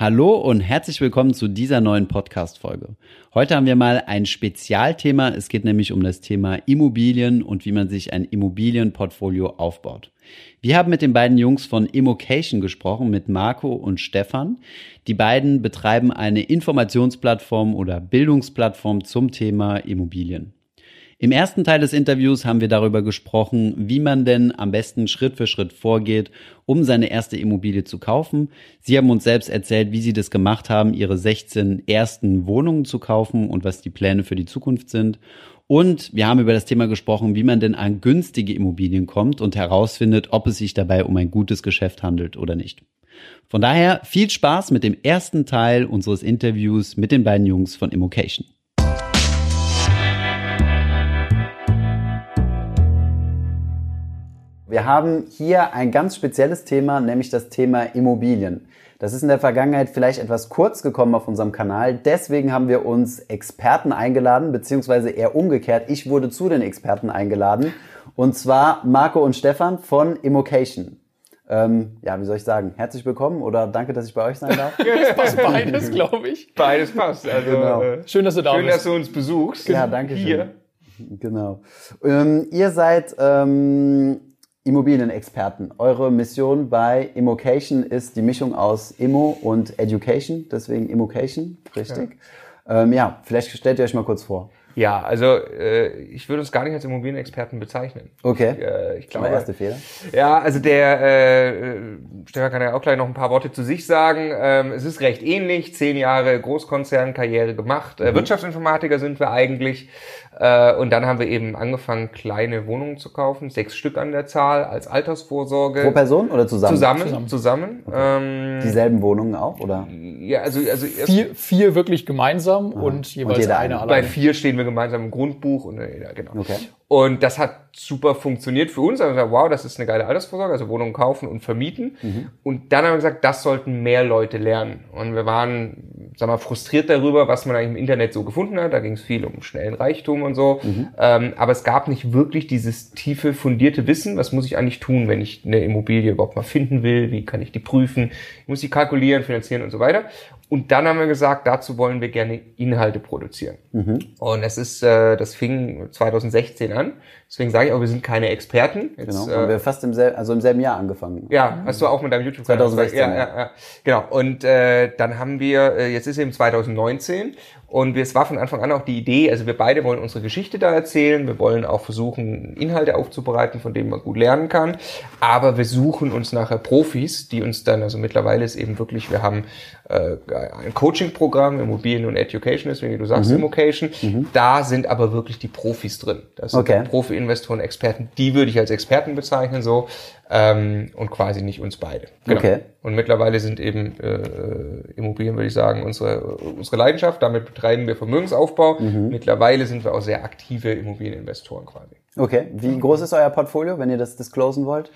Hallo und herzlich willkommen zu dieser neuen Podcast-Folge. Heute haben wir mal ein Spezialthema. Es geht nämlich um das Thema Immobilien und wie man sich ein Immobilienportfolio aufbaut. Wir haben mit den beiden Jungs von Immocation gesprochen, mit Marco und Stefan. Die beiden betreiben eine Informationsplattform oder Bildungsplattform zum Thema Immobilien. Im ersten Teil des Interviews haben wir darüber gesprochen, wie man denn am besten Schritt für Schritt vorgeht, um seine erste Immobilie zu kaufen. Sie haben uns selbst erzählt, wie sie das gemacht haben, ihre 16 ersten Wohnungen zu kaufen und was die Pläne für die Zukunft sind. Und wir haben über das Thema gesprochen, wie man denn an günstige Immobilien kommt und herausfindet, ob es sich dabei um ein gutes Geschäft handelt oder nicht. Von daher viel Spaß mit dem ersten Teil unseres Interviews mit den beiden Jungs von Immocation. Wir haben hier ein ganz spezielles Thema, nämlich das Thema Immobilien. Das ist in der Vergangenheit vielleicht etwas kurz gekommen auf unserem Kanal. Deswegen haben wir uns Experten eingeladen, beziehungsweise eher umgekehrt. Ich wurde zu den Experten eingeladen. Und zwar Marco und Stefan von Immocation. Ähm, ja, wie soll ich sagen? Herzlich willkommen oder danke, dass ich bei euch sein darf. es passt beides, glaube ich. Beides passt. Also, genau. Äh, schön, dass du da schön, bist. dass du uns besuchst. Ja, danke schön. Hier. Genau. Ähm, ihr seid ähm, Immobilienexperten. Eure Mission bei Immocation ist die Mischung aus Immo und Education, deswegen Immocation, richtig? Ja, ähm, ja vielleicht stellt ihr euch mal kurz vor. Ja, also äh, ich würde uns gar nicht als Immobilienexperten bezeichnen. Okay. Äh, ich glaube, mein erster Fehler. Ja, also der äh, Stefan kann ja auch gleich noch ein paar Worte zu sich sagen. Ähm, es ist recht ähnlich. Zehn Jahre Großkonzernkarriere gemacht. Äh, mhm. Wirtschaftsinformatiker sind wir eigentlich. Äh, und dann haben wir eben angefangen, kleine Wohnungen zu kaufen, sechs Stück an der Zahl als Altersvorsorge. Pro Person oder zusammen? Zusammen, zusammen. zusammen. Okay. Ähm, Dieselben Wohnungen auch, oder? Ja, also, also vier, vier wirklich gemeinsam Aha. und jeweils und eine alleine. Bei vier stehen wir gemeinsam im Grundbuch und äh, ja, genau. Okay. Und das hat super funktioniert für uns. Also wow, das ist eine geile Altersvorsorge, also Wohnungen kaufen und vermieten. Mhm. Und dann haben wir gesagt, das sollten mehr Leute lernen. Und wir waren, sag mal, frustriert darüber, was man eigentlich im Internet so gefunden hat. Da ging es viel um schnellen Reichtum und so. Mhm. Ähm, aber es gab nicht wirklich dieses tiefe, fundierte Wissen. Was muss ich eigentlich tun, wenn ich eine Immobilie überhaupt mal finden will? Wie kann ich die prüfen? Ich muss die kalkulieren, finanzieren und so weiter. Und dann haben wir gesagt, dazu wollen wir gerne Inhalte produzieren. Mhm. Und es ist, äh, das fing 2016 an. Deswegen sage ich auch, wir sind keine Experten. Jetzt, genau. Haben äh, wir fast im selben, also im selben Jahr angefangen. Ja, hast du auch mit deinem YouTube-Kanal. 2016. Ja, ja, ja. Genau. Und äh, dann haben wir, äh, jetzt ist eben 2019 und es war von Anfang an auch die Idee, also wir beide wollen unsere Geschichte da erzählen, wir wollen auch versuchen, Inhalte aufzubereiten, von denen man gut lernen kann, aber wir suchen uns nachher Profis, die uns dann, also mittlerweile ist eben wirklich, wir haben äh, ein Coaching-Programm, Immobilien und Education, deswegen wie du sagst, mhm. Immocation, mhm. da sind aber wirklich die Profis drin. Das sind okay. Profi-Investoren, Experten, die würde ich als Experten bezeichnen so ähm, und quasi nicht uns beide. Genau. Okay. Und mittlerweile sind eben äh, Immobilien, würde ich sagen, unsere, unsere Leidenschaft. Damit betreiben wir Vermögensaufbau. Mhm. Mittlerweile sind wir auch sehr aktive Immobilieninvestoren quasi. Okay. Wie groß ist euer Portfolio, wenn ihr das disclosen wollt?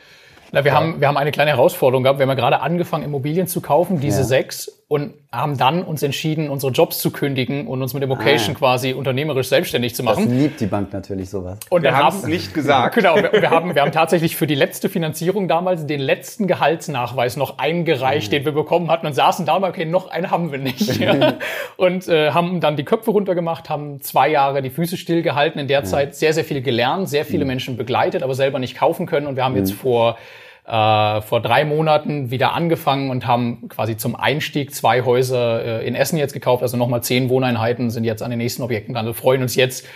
Na, wir, ja. haben, wir haben eine kleine Herausforderung gehabt. Wir haben ja gerade angefangen, Immobilien zu kaufen, diese ja. sechs und haben dann uns entschieden, unsere Jobs zu kündigen und uns mit Immocation ah. quasi unternehmerisch selbstständig zu machen. Das liebt die Bank natürlich sowas. Und wir haben es nicht gesagt. Genau, wir, wir, haben, wir haben tatsächlich für die letzte Finanzierung damals den letzten Gehaltsnachweis noch eingereicht, mhm. den wir bekommen hatten und saßen da mal, okay, noch einen haben wir nicht. und äh, haben dann die Köpfe runtergemacht, haben zwei Jahre die Füße stillgehalten, in der mhm. Zeit sehr, sehr viel gelernt, sehr viele mhm. Menschen begleitet, aber selber nicht kaufen können und wir haben jetzt mhm. vor äh, vor drei Monaten wieder angefangen und haben quasi zum Einstieg zwei Häuser äh, in Essen jetzt gekauft. Also nochmal zehn Wohneinheiten sind jetzt an den nächsten Objekten dran. Wir freuen uns jetzt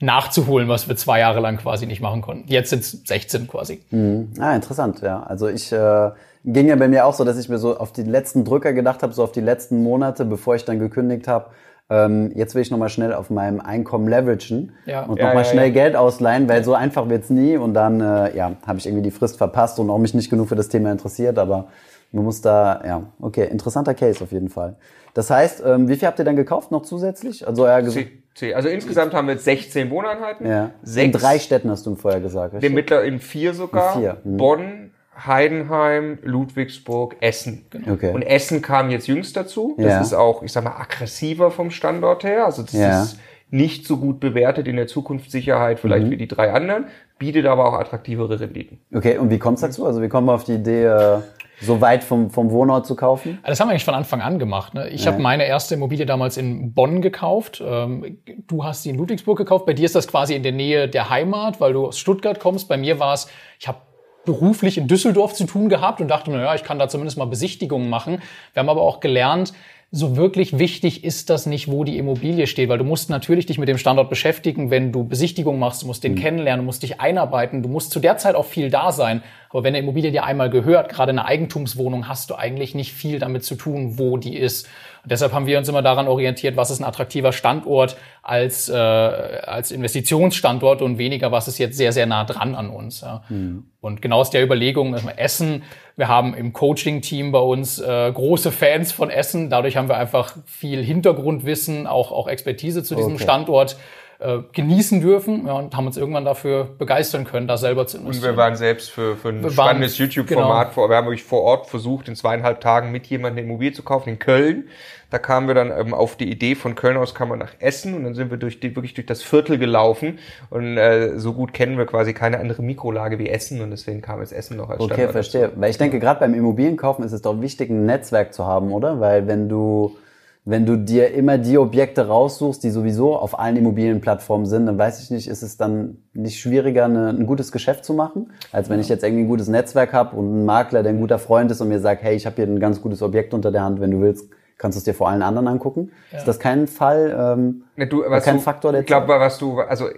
nachzuholen, was wir zwei Jahre lang quasi nicht machen konnten. Jetzt sind es 16 quasi. Mhm. Ah, interessant, ja. Also ich äh, ging ja bei mir auch so, dass ich mir so auf die letzten Drücker gedacht habe, so auf die letzten Monate, bevor ich dann gekündigt habe ähm, jetzt will ich nochmal schnell auf meinem Einkommen leveragen ja. und ja, nochmal ja, schnell ja. Geld ausleihen, weil so einfach wird's nie und dann äh, ja, habe ich irgendwie die Frist verpasst und auch mich nicht genug für das Thema interessiert, aber man muss da, ja, okay, interessanter Case auf jeden Fall. Das heißt, ähm, wie viel habt ihr dann gekauft noch zusätzlich? Also, ja, also insgesamt haben wir jetzt 16 Wohneinheiten. Ja. Sechs, in drei Städten hast du vorher gesagt, richtig? Mittler in vier sogar. In vier. Hm. Bonn, Heidenheim, Ludwigsburg, Essen. Genau. Okay. Und Essen kam jetzt jüngst dazu. Das ja. ist auch, ich sag mal, aggressiver vom Standort her. Also das ja. ist nicht so gut bewertet in der Zukunftssicherheit, vielleicht mhm. wie die drei anderen, bietet aber auch attraktivere Renditen. Okay, und wie kommt es dazu? Also wie kommen wir auf die Idee? Äh so weit vom, vom Wohnort zu kaufen? Das haben wir eigentlich von Anfang an gemacht. Ne? Ich ja. habe meine erste Immobilie damals in Bonn gekauft. Ähm, du hast sie in Ludwigsburg gekauft. Bei dir ist das quasi in der Nähe der Heimat, weil du aus Stuttgart kommst. Bei mir war es, ich habe beruflich in Düsseldorf zu tun gehabt und dachte mir, ja, ich kann da zumindest mal Besichtigungen machen. Wir haben aber auch gelernt, so wirklich wichtig ist das nicht, wo die Immobilie steht, weil du musst natürlich dich mit dem Standort beschäftigen, wenn du Besichtigung machst, du musst den mhm. kennenlernen, du musst dich einarbeiten, du musst zu der Zeit auch viel da sein. Aber wenn eine Immobilie dir einmal gehört, gerade eine Eigentumswohnung, hast du eigentlich nicht viel damit zu tun, wo die ist. Und deshalb haben wir uns immer daran orientiert, was ist ein attraktiver Standort als, äh, als Investitionsstandort und weniger, was ist jetzt sehr, sehr nah dran an uns. Ja. Mhm. Und genau aus der Überlegung, dass wir Essen, wir haben im Coaching-Team bei uns äh, große Fans von Essen. Dadurch haben wir einfach viel Hintergrundwissen, auch, auch Expertise zu diesem okay. Standort äh, genießen dürfen ja, und haben uns irgendwann dafür begeistern können, da selber zu investieren. Und wir waren selbst für, für ein wir spannendes YouTube-Format, genau. wir haben wirklich vor Ort versucht, in zweieinhalb Tagen mit jemandem eine Immobilie zu kaufen in Köln. Da kamen wir dann ähm, auf die Idee, von Köln aus kann man nach Essen und dann sind wir durch die, wirklich durch das Viertel gelaufen und äh, so gut kennen wir quasi keine andere Mikrolage wie Essen und deswegen kam jetzt Essen noch als Okay, Standort verstehe. Dazu. Weil ich denke, gerade beim Immobilienkaufen ist es doch wichtig, ein Netzwerk zu haben, oder? Weil wenn du wenn du dir immer die Objekte raussuchst, die sowieso auf allen Immobilienplattformen sind, dann weiß ich nicht, ist es dann nicht schwieriger, eine, ein gutes Geschäft zu machen, als wenn ich jetzt irgendwie ein gutes Netzwerk habe und ein Makler, der ein guter Freund ist und mir sagt, hey, ich habe hier ein ganz gutes Objekt unter der Hand, wenn du willst, kannst du es dir vor allen anderen angucken. Ja. Ist das kein Fall, ähm, ne, du, was kein du, Faktor der Ich glaube, was du, also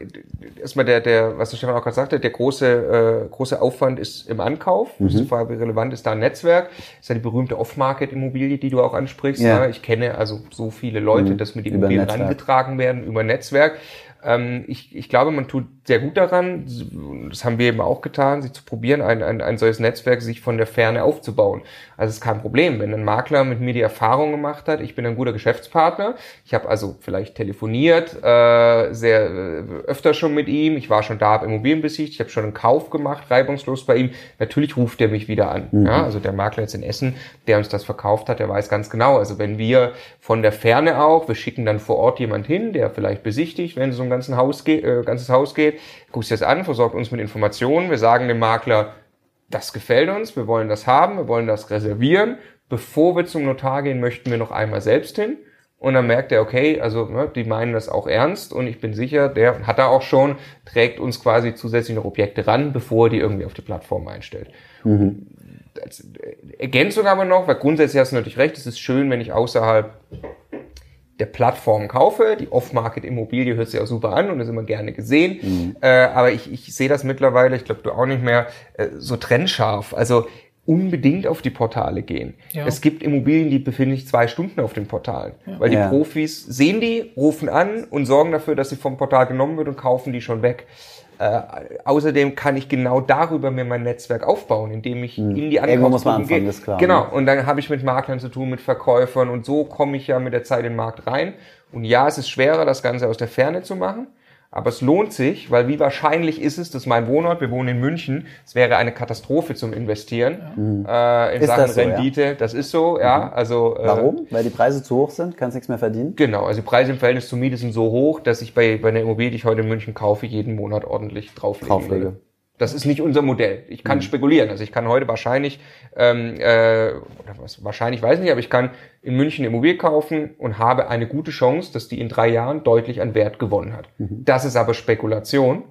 erstmal der, der, was der Stefan auch gerade sagte, der große, äh, große Aufwand ist im Ankauf. Mhm. Die Frage, wie relevant ist da ein Netzwerk? ist ja die berühmte Off-Market-Immobilie, die du auch ansprichst. Ja. Ne? Ich kenne also so viele Leute, mhm. dass mir die Immobilien angetragen werden über Netzwerk. Ähm, ich, ich glaube, man tut sehr gut daran, das haben wir eben auch getan, sich zu probieren, ein, ein, ein solches Netzwerk sich von der Ferne aufzubauen. Also es ist kein Problem, wenn ein Makler mit mir die Erfahrung gemacht hat, ich bin ein guter Geschäftspartner, ich habe also vielleicht telefoniert, äh, sehr äh, öfter schon mit ihm, ich war schon da, habe Immobilien besichtigt, ich habe schon einen Kauf gemacht, reibungslos bei ihm, natürlich ruft er mich wieder an. Mhm. Ja, also der Makler jetzt in Essen, der uns das verkauft hat, der weiß ganz genau, also wenn wir von der Ferne auch, wir schicken dann vor Ort jemand hin, der vielleicht besichtigt, wenn es um ein ganzes Haus geht, äh, ganzes Haus geht, guckst dir das an, versorgt uns mit Informationen. Wir sagen dem Makler, das gefällt uns, wir wollen das haben, wir wollen das reservieren. Bevor wir zum Notar gehen, möchten wir noch einmal selbst hin. Und dann merkt er, okay, also ne, die meinen das auch ernst und ich bin sicher, der hat da auch schon, trägt uns quasi zusätzlich noch Objekte ran, bevor er die irgendwie auf die Plattform einstellt. Mhm. Ergänzung aber noch, weil grundsätzlich hast du natürlich recht, es ist schön, wenn ich außerhalb der Plattform kaufe. Die Off-Market-Immobilie hört sich auch super an und ist immer gerne gesehen. Mhm. Äh, aber ich, ich sehe das mittlerweile, ich glaube du auch nicht mehr, äh, so trennscharf. Also unbedingt auf die Portale gehen. Ja. Es gibt Immobilien, die befinden sich zwei Stunden auf den Portalen. Ja. Weil die ja. Profis sehen die, rufen an und sorgen dafür, dass sie vom Portal genommen wird und kaufen die schon weg. Äh, außerdem kann ich genau darüber mir mein Netzwerk aufbauen, indem ich hm. in die Ankaufsgruppen gehe. Klar, genau. Ne? Und dann habe ich mit Maklern zu tun, mit Verkäufern und so komme ich ja mit der Zeit in den Markt rein. Und ja, es ist schwerer, das Ganze aus der Ferne zu machen. Aber es lohnt sich, weil wie wahrscheinlich ist es, dass mein Wohnort, wir wohnen in München, es wäre eine Katastrophe zum Investieren ja. äh, in ist Sachen das so, Rendite. Ja? Das ist so, ja. Mhm. Also äh, warum? Weil die Preise zu hoch sind, kannst nichts mehr verdienen. Genau, also die Preise im Verhältnis zur Miete sind so hoch, dass ich bei bei einer Immobilie, die ich heute in München kaufe, jeden Monat ordentlich drauflegen Drauflege. würde. Das ist nicht unser Modell. Ich kann mhm. spekulieren. Also ich kann heute wahrscheinlich, ähm, äh, oder was, wahrscheinlich weiß ich nicht, aber ich kann in München eine Immobilie kaufen und habe eine gute Chance, dass die in drei Jahren deutlich an Wert gewonnen hat. Mhm. Das ist aber Spekulation,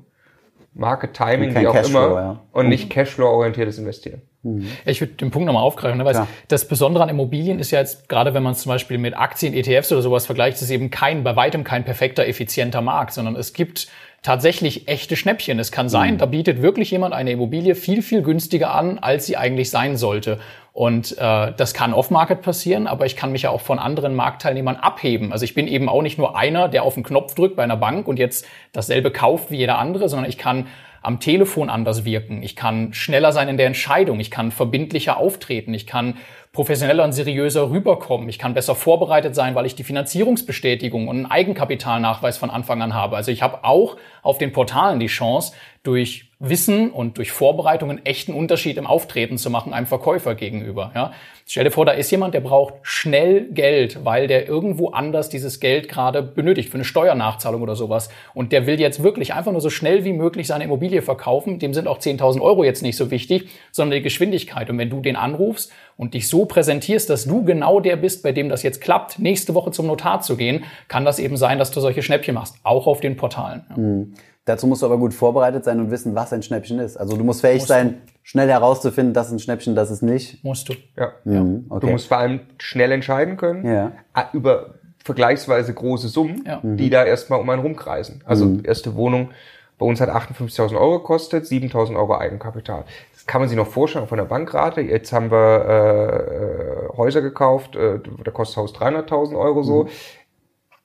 Market Timing, wie auch Cashflow, immer, ja. und nicht mhm. Cashflow-orientiertes Investieren. Mhm. Ich würde den Punkt nochmal aufgreifen, ne? weil Klar. das Besondere an Immobilien ist ja jetzt, gerade wenn man es zum Beispiel mit Aktien, ETFs oder sowas vergleicht, ist eben kein, bei weitem kein perfekter, effizienter Markt, sondern es gibt tatsächlich echte Schnäppchen. Es kann sein, mhm. da bietet wirklich jemand eine Immobilie viel, viel günstiger an, als sie eigentlich sein sollte. Und äh, das kann off-Market passieren, aber ich kann mich ja auch von anderen Marktteilnehmern abheben. Also ich bin eben auch nicht nur einer, der auf den Knopf drückt bei einer Bank und jetzt dasselbe kauft wie jeder andere, sondern ich kann am Telefon anders wirken. Ich kann schneller sein in der Entscheidung. Ich kann verbindlicher auftreten. Ich kann professioneller und seriöser rüberkommen. Ich kann besser vorbereitet sein, weil ich die Finanzierungsbestätigung und einen Eigenkapitalnachweis von Anfang an habe. Also ich habe auch auf den Portalen die Chance, durch Wissen und durch Vorbereitung einen echten Unterschied im Auftreten zu machen einem Verkäufer gegenüber. Ja? Stell dir vor, da ist jemand, der braucht schnell Geld, weil der irgendwo anders dieses Geld gerade benötigt für eine Steuernachzahlung oder sowas. Und der will jetzt wirklich einfach nur so schnell wie möglich seine Immobilie verkaufen. Dem sind auch 10.000 Euro jetzt nicht so wichtig, sondern die Geschwindigkeit. Und wenn du den anrufst und dich so präsentierst, dass du genau der bist, bei dem das jetzt klappt, nächste Woche zum Notar zu gehen, kann das eben sein, dass du solche Schnäppchen machst, auch auf den Portalen. Ja. Mhm. Dazu musst du aber gut vorbereitet sein und wissen, was ein Schnäppchen ist. Also du musst fähig musst sein, du. schnell herauszufinden, das ist ein Schnäppchen, das ist nicht. Musst du. Ja. Mhm, okay. Du musst vor allem schnell entscheiden können ja. über vergleichsweise große Summen, ja. die da erstmal um einen rumkreisen. Also mhm. erste Wohnung bei uns hat 58.000 Euro gekostet, 7.000 Euro Eigenkapital. Das kann man sich noch vorstellen von der Bankrate. Jetzt haben wir äh, äh Häuser gekauft, äh, da kostet Haus 300.000 Euro so.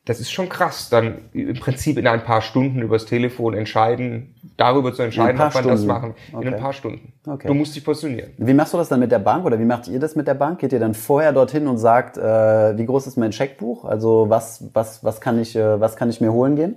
Das ist schon krass, dann im Prinzip in ein paar Stunden übers Telefon entscheiden, darüber zu entscheiden, ob man Stunden. das machen. Okay. In ein paar Stunden. Okay. Du musst dich positionieren. Wie machst du das dann mit der Bank oder wie macht ihr das mit der Bank? Geht ihr dann vorher dorthin und sagt, äh, wie groß ist mein Scheckbuch? Also was, was, was kann ich, äh, was kann ich mir holen gehen?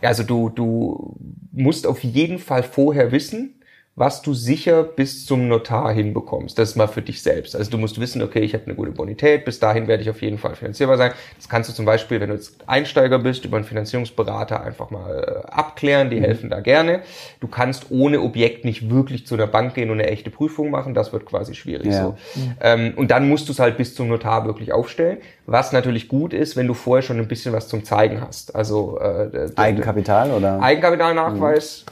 Also du, du musst auf jeden Fall vorher wissen, was du sicher bis zum Notar hinbekommst. Das ist mal für dich selbst. Also du musst wissen, okay, ich habe eine gute Bonität, bis dahin werde ich auf jeden Fall finanzierbar sein. Das kannst du zum Beispiel, wenn du jetzt Einsteiger bist, über einen Finanzierungsberater einfach mal äh, abklären, die mhm. helfen da gerne. Du kannst ohne Objekt nicht wirklich zu der Bank gehen und eine echte Prüfung machen, das wird quasi schwierig ja. so. Mhm. Ähm, und dann musst du es halt bis zum Notar wirklich aufstellen, was natürlich gut ist, wenn du vorher schon ein bisschen was zum Zeigen hast. Also äh, Eigenkapital oder? Eigenkapitalnachweis.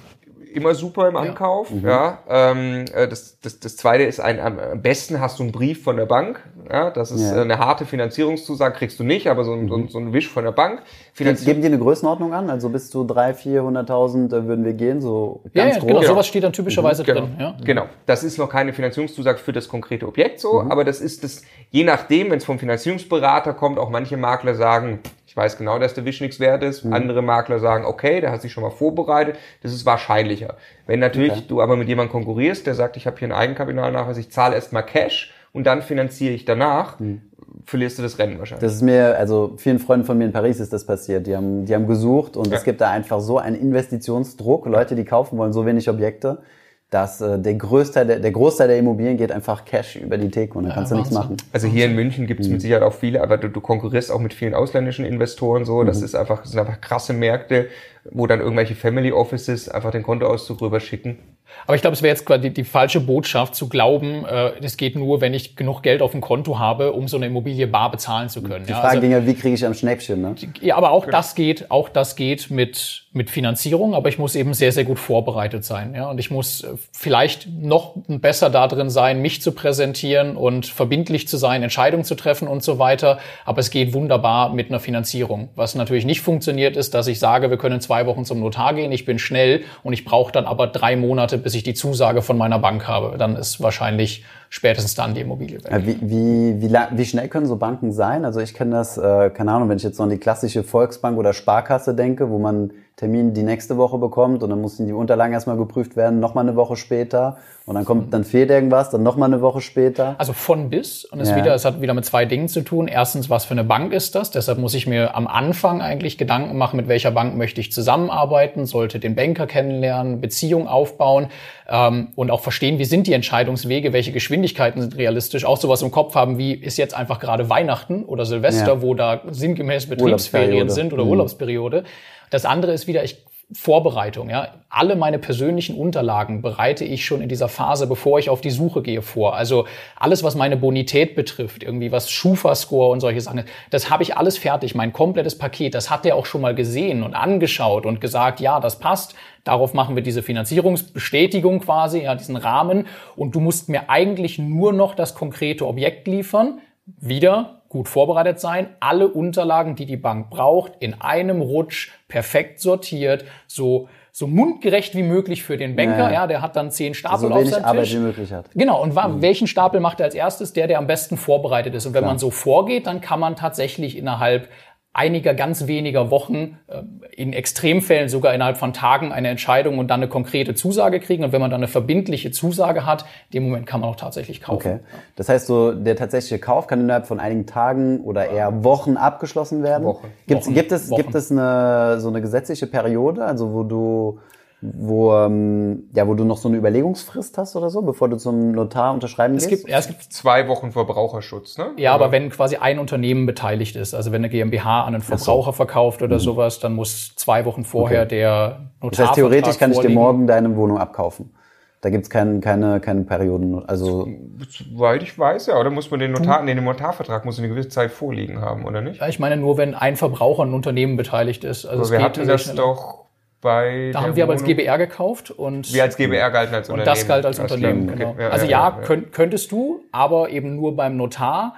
Mhm immer super im Ankauf. Mhm. Ja, ähm, äh, das, das, das zweite ist ein, am besten hast du einen Brief von der Bank. Ja, das ist ja. eine harte Finanzierungszusage, kriegst du nicht, aber so ein, mhm. so ein Wisch von der Bank. Finanzier Geben die eine Größenordnung an? Also bis zu drei, 400.000 äh, würden wir gehen, so ganz ja, ja, Genau, sowas steht dann typischerweise mhm. genau. drin. Ja. Genau, das ist noch keine Finanzierungszusage für das konkrete Objekt so, mhm. aber das ist das, je nachdem, wenn es vom Finanzierungsberater kommt, auch manche Makler sagen, ich weiß genau, dass der Wisch nichts wert ist. Mhm. Andere Makler sagen, okay, der hat sich schon mal vorbereitet. Das ist wahrscheinlicher. Wenn natürlich okay. du aber mit jemandem konkurrierst, der sagt, ich habe hier einen Eigenkapitalnachweis, ich zahle erstmal Cash und dann finanziere ich danach, mhm. verlierst du das Rennen wahrscheinlich. Das ist mir, also vielen Freunden von mir in Paris ist das passiert. Die haben, die haben gesucht und ja. es gibt da einfach so einen Investitionsdruck. Leute, die kaufen wollen, so wenig Objekte dass äh, der, Größteil der, der Großteil der Immobilien geht einfach Cash über die Theke und da ja, kannst du nichts machen. Also hier in München gibt es mhm. mit Sicherheit auch viele, aber du, du konkurrierst auch mit vielen ausländischen Investoren so. Das mhm. ist einfach, das sind einfach krasse Märkte, wo dann irgendwelche Family Offices einfach den Kontoauszug rüberschicken. Aber ich glaube, es wäre jetzt quasi die, die, falsche Botschaft zu glauben, äh, das geht nur, wenn ich genug Geld auf dem Konto habe, um so eine Immobilie bar bezahlen zu können. Die Frage ja, also, ging ja, wie kriege ich am Schnäppchen? Ne? Ja, aber auch genau. das geht, auch das geht mit mit Finanzierung, aber ich muss eben sehr, sehr gut vorbereitet sein. Ja? Und ich muss äh, vielleicht noch besser da drin sein, mich zu präsentieren und verbindlich zu sein, Entscheidungen zu treffen und so weiter. Aber es geht wunderbar mit einer Finanzierung. Was natürlich nicht funktioniert, ist, dass ich sage, wir können zwei Wochen zum Notar gehen, ich bin schnell und ich brauche dann aber drei Monate, bis ich die Zusage von meiner Bank habe. Dann ist wahrscheinlich spätestens dann die Immobilie weg. Wie, wie, wie, wie schnell können so Banken sein? Also ich kenne das, äh, keine Ahnung, wenn ich jetzt so an die klassische Volksbank oder Sparkasse denke, wo man Termin die nächste Woche bekommt und dann mussten die Unterlagen erstmal geprüft werden, nochmal eine Woche später und dann kommt, dann fehlt irgendwas, dann nochmal eine Woche später. Also von bis und es ja. wieder, es hat wieder mit zwei Dingen zu tun. Erstens, was für eine Bank ist das? Deshalb muss ich mir am Anfang eigentlich Gedanken machen, mit welcher Bank möchte ich zusammenarbeiten, sollte den Banker kennenlernen, Beziehung aufbauen ähm, und auch verstehen, wie sind die Entscheidungswege, welche Geschwindigkeiten sind realistisch, auch sowas im Kopf haben, wie ist jetzt einfach gerade Weihnachten oder Silvester, ja. wo da sinngemäß Betriebsferien sind oder mhm. Urlaubsperiode. Das andere ist wieder, ich Vorbereitung, ja. Alle meine persönlichen Unterlagen bereite ich schon in dieser Phase, bevor ich auf die Suche gehe, vor. Also alles, was meine Bonität betrifft, irgendwie was Schufa-Score und solche Sachen, das habe ich alles fertig, mein komplettes Paket. Das hat der auch schon mal gesehen und angeschaut und gesagt, ja, das passt. Darauf machen wir diese Finanzierungsbestätigung quasi, ja, diesen Rahmen. Und du musst mir eigentlich nur noch das konkrete Objekt liefern. Wieder gut vorbereitet sein, alle Unterlagen, die die Bank braucht, in einem Rutsch perfekt sortiert, so so mundgerecht wie möglich für den Banker. Ja, ja der hat dann zehn Stapel so auf seinem Arbeit Tisch. Wie möglich hat. Genau. Und mhm. welchen Stapel macht er als erstes? Der, der am besten vorbereitet ist. Und wenn Klar. man so vorgeht, dann kann man tatsächlich innerhalb einiger ganz weniger Wochen, äh, in Extremfällen sogar innerhalb von Tagen eine Entscheidung und dann eine konkrete Zusage kriegen. Und wenn man dann eine verbindliche Zusage hat, in dem Moment kann man auch tatsächlich kaufen. Okay. Das heißt, so der tatsächliche Kauf kann innerhalb von einigen Tagen oder eher Wochen abgeschlossen werden. Wochen. Gibt's, Wochen. Gibt es, Wochen. gibt es eine, so eine gesetzliche Periode, also wo du wo, ähm, ja, wo du noch so eine Überlegungsfrist hast oder so, bevor du zum Notar unterschreiben es gehst? Gibt, ja, es gibt zwei Wochen Verbraucherschutz, ne? Ja, aber wenn quasi ein Unternehmen beteiligt ist, also wenn eine GmbH an einen Verbraucher so. verkauft oder mhm. sowas, dann muss zwei Wochen vorher okay. der Notar. Das heißt, theoretisch kann ich dir morgen deine Wohnung abkaufen. Da gibt's kein, keine, keine Perioden. Also Soweit ich weiß, ja. Oder muss man den Notar, nee, den Notarvertrag muss eine gewisse Zeit vorliegen haben, oder nicht? Ja, ich meine nur, wenn ein Verbraucher an ein Unternehmen beteiligt ist. Also aber wir hatten das doch bei Da haben wir aber als GBR gekauft und wir als GBR galten als Unternehmen. Und das galt als das Unternehmen, genau. Okay. Ja, also ja, ja, könntest du, aber eben nur beim Notar,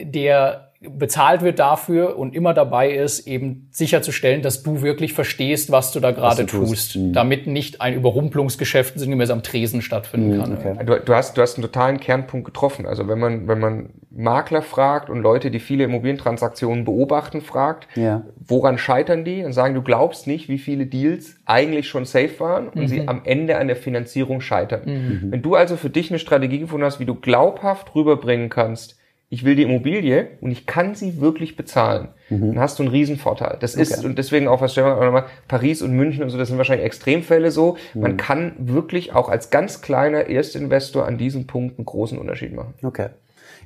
der bezahlt wird dafür und immer dabei ist, eben sicherzustellen, dass du wirklich verstehst, was du da gerade tust, tust. Mhm. damit nicht ein Überrumpelungsgeschäft sinngemäß am Tresen stattfinden mhm, kann. Okay. Du, du, hast, du hast einen totalen Kernpunkt getroffen. Also wenn man, wenn man Makler fragt und Leute, die viele Immobilientransaktionen beobachten, fragt, ja. woran scheitern die? Und sagen, du glaubst nicht, wie viele Deals eigentlich schon safe waren und mhm. sie am Ende an der Finanzierung scheitern. Mhm. Wenn du also für dich eine Strategie gefunden hast, wie du glaubhaft rüberbringen kannst, ich will die Immobilie und ich kann sie wirklich bezahlen, mhm. dann hast du einen Riesenvorteil. Das ist, und deswegen auch, was Stefan nochmal, Paris und München und so, das sind wahrscheinlich Extremfälle so. Mhm. Man kann wirklich auch als ganz kleiner Erstinvestor an diesem Punkt einen großen Unterschied machen. Okay.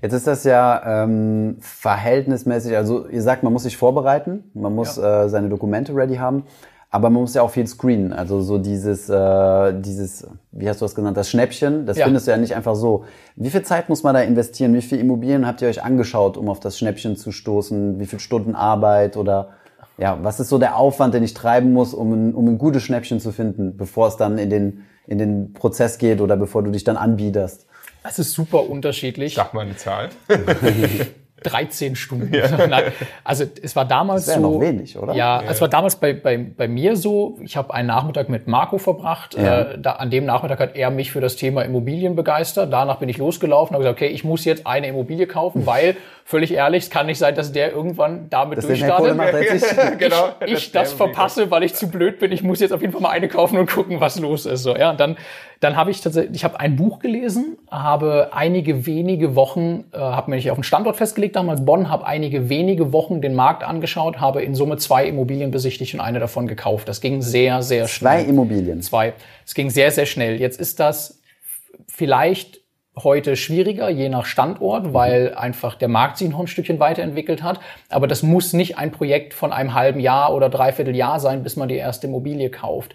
Jetzt ist das ja ähm, verhältnismäßig, also ihr sagt, man muss sich vorbereiten, man muss ja. äh, seine Dokumente ready haben. Aber man muss ja auch viel screenen. Also so dieses, äh, dieses, wie hast du das genannt, das Schnäppchen, das ja. findest du ja nicht einfach so. Wie viel Zeit muss man da investieren? Wie viele Immobilien habt ihr euch angeschaut, um auf das Schnäppchen zu stoßen? Wie viele Stunden Arbeit oder ja, was ist so der Aufwand, den ich treiben muss, um ein, um ein gutes Schnäppchen zu finden, bevor es dann in den, in den Prozess geht oder bevor du dich dann anbiederst? Es ist super unterschiedlich. Sag mal eine Zahl. 13 Stunden. Ja. Also es war damals das so. noch wenig, oder? Ja, ja, es war damals bei, bei, bei mir so. Ich habe einen Nachmittag mit Marco verbracht. Ja. Äh, da, an dem Nachmittag hat er mich für das Thema Immobilien begeistert. Danach bin ich losgelaufen und habe gesagt, okay, ich muss jetzt eine Immobilie kaufen, weil völlig ehrlich, es kann nicht sein, dass der irgendwann damit das durchstartet. Ich, genau, ich das, das verpasse, weil ich zu blöd bin. Ich muss jetzt auf jeden Fall mal eine kaufen und gucken, was los ist. So, ja, und dann dann habe ich tatsächlich, ich habe ein Buch gelesen, habe einige wenige Wochen, äh, habe mich auf einen Standort festgelegt, damals Bonn, habe einige wenige Wochen den Markt angeschaut, habe in Summe zwei Immobilien besichtigt und eine davon gekauft. Das ging sehr, sehr schnell. Zwei Immobilien? Zwei. Es ging sehr, sehr schnell. Jetzt ist das vielleicht heute schwieriger, je nach Standort, mhm. weil einfach der Markt sich noch ein Stückchen weiterentwickelt hat. Aber das muss nicht ein Projekt von einem halben Jahr oder dreiviertel Jahr sein, bis man die erste Immobilie kauft.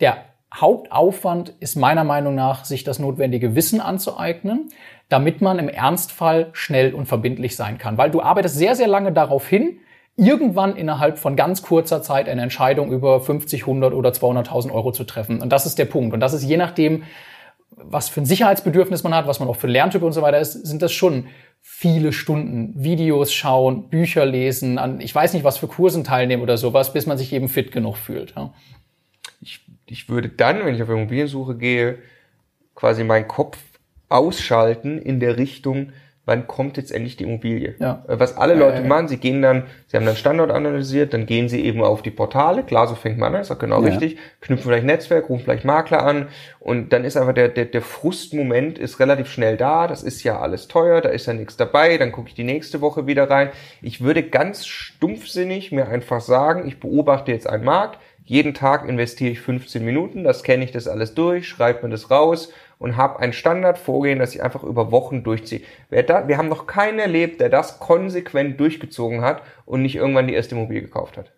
Der Hauptaufwand ist meiner Meinung nach, sich das notwendige Wissen anzueignen, damit man im Ernstfall schnell und verbindlich sein kann. Weil du arbeitest sehr, sehr lange darauf hin, irgendwann innerhalb von ganz kurzer Zeit eine Entscheidung über 50, 100 oder 200.000 Euro zu treffen. Und das ist der Punkt. Und das ist je nachdem, was für ein Sicherheitsbedürfnis man hat, was man auch für Lerntyp und so weiter ist, sind das schon viele Stunden Videos schauen, Bücher lesen, an, ich weiß nicht, was für Kursen teilnehmen oder sowas, bis man sich eben fit genug fühlt. Ja ich würde dann, wenn ich auf Immobiliensuche gehe, quasi meinen Kopf ausschalten in der Richtung, wann kommt jetzt endlich die Immobilie? Ja. Äh, was alle Leute ja, ja, machen, sie gehen dann, sie haben dann Standort analysiert, dann gehen sie eben auf die Portale, klar, so fängt man an, ist auch genau richtig, knüpfen vielleicht Netzwerk, rufen vielleicht Makler an. Und dann ist einfach der, der, der Frustmoment ist relativ schnell da, das ist ja alles teuer, da ist ja nichts dabei, dann gucke ich die nächste Woche wieder rein. Ich würde ganz stumpfsinnig mir einfach sagen, ich beobachte jetzt einen Markt, jeden Tag investiere ich 15 Minuten, das kenne ich das alles durch, schreibe mir das raus und habe ein Standardvorgehen, das ich einfach über Wochen durchziehe. Wer da, wir haben noch keinen erlebt, der das konsequent durchgezogen hat und nicht irgendwann die erste Immobilie gekauft hat.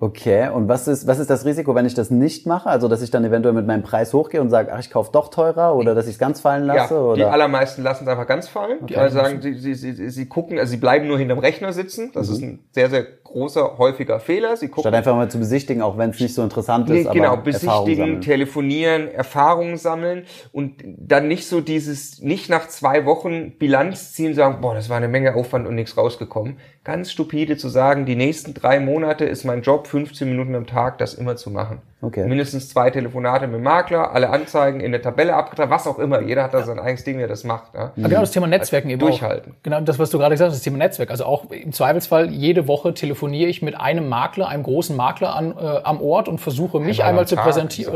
Okay, und was ist, was ist das Risiko, wenn ich das nicht mache? Also, dass ich dann eventuell mit meinem Preis hochgehe und sage, ach, ich kaufe doch teurer oder dass ich es ganz fallen lasse? Ja, oder? die allermeisten lassen es einfach ganz fallen. Okay. Also sagen, sie, sie, sie, sie gucken, also sie bleiben nur hinterm Rechner sitzen. Das mhm. ist ein sehr, sehr großer, häufiger Fehler. Sie gucken, Statt einfach mal zu besichtigen, auch wenn es nicht so interessant ist. Nee, genau, besichtigen, telefonieren, Erfahrungen sammeln und dann nicht so dieses, nicht nach zwei Wochen Bilanz ziehen, sagen, boah, das war eine Menge Aufwand und nichts rausgekommen. Ganz stupide zu sagen, die nächsten drei Monate ist mein Job Job, 15 Minuten am Tag, das immer zu machen. Okay. Mindestens zwei Telefonate mit dem Makler, alle Anzeigen in der Tabelle abgetragen, was auch immer. Jeder hat da sein eigenes Ding, wie er das macht. Ja. Aber genau das Thema Netzwerken eben Durchhalten. Auch. Genau das, was du gerade gesagt hast, das Thema Netzwerk. Also auch im Zweifelsfall jede Woche telefoniere ich mit einem Makler, einem großen Makler an, äh, am Ort und versuche mich einmal, einmal zu präsentieren.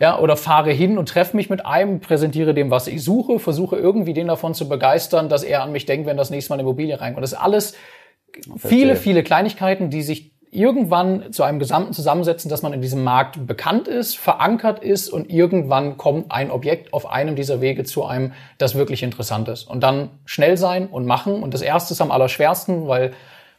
Ja, oder fahre hin und treffe mich mit einem, präsentiere dem, was ich suche, versuche irgendwie den davon zu begeistern, dass er an mich denkt, wenn das nächste Mal eine Immobilie reinkommt. Das ist alles viele, viele Kleinigkeiten, die sich irgendwann zu einem Gesamten zusammensetzen, dass man in diesem Markt bekannt ist, verankert ist und irgendwann kommt ein Objekt auf einem dieser Wege zu einem, das wirklich interessant ist. Und dann schnell sein und machen. Und das erste ist am allerschwersten, weil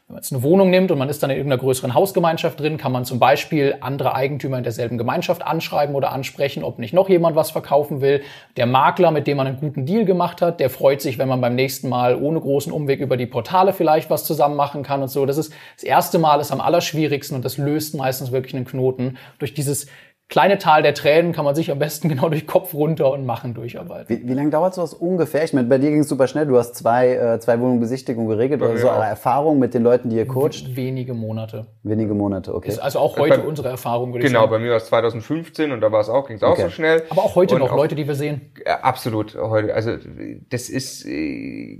wenn man jetzt eine Wohnung nimmt und man ist dann in irgendeiner größeren Hausgemeinschaft drin, kann man zum Beispiel andere Eigentümer in derselben Gemeinschaft anschreiben oder ansprechen, ob nicht noch jemand was verkaufen will. Der Makler, mit dem man einen guten Deal gemacht hat, der freut sich, wenn man beim nächsten Mal ohne großen Umweg über die Portale vielleicht was zusammen machen kann und so. Das ist das erste Mal ist am allerschwierigsten und das löst meistens wirklich einen Knoten durch dieses kleine Tal der Tränen kann man sich am besten genau durch Kopf runter und machen durcharbeiten. Wie, wie lange dauert sowas ungefähr? Ich meine, bei dir ging es super schnell. Du hast zwei, äh, zwei Wohnungen Besichtigung geregelt oder ja, so. Aber Erfahrung mit den Leuten, die ihr coacht? Wenige Monate. Wenige Monate, okay. Ist also auch heute bei, unsere Erfahrung, würde genau, ich sagen. Genau, bei mir war es 2015 und da war es auch, ging es auch okay. so schnell. Aber auch heute und noch auch, Leute, die wir sehen. Ja, absolut, heute. Also das ist äh,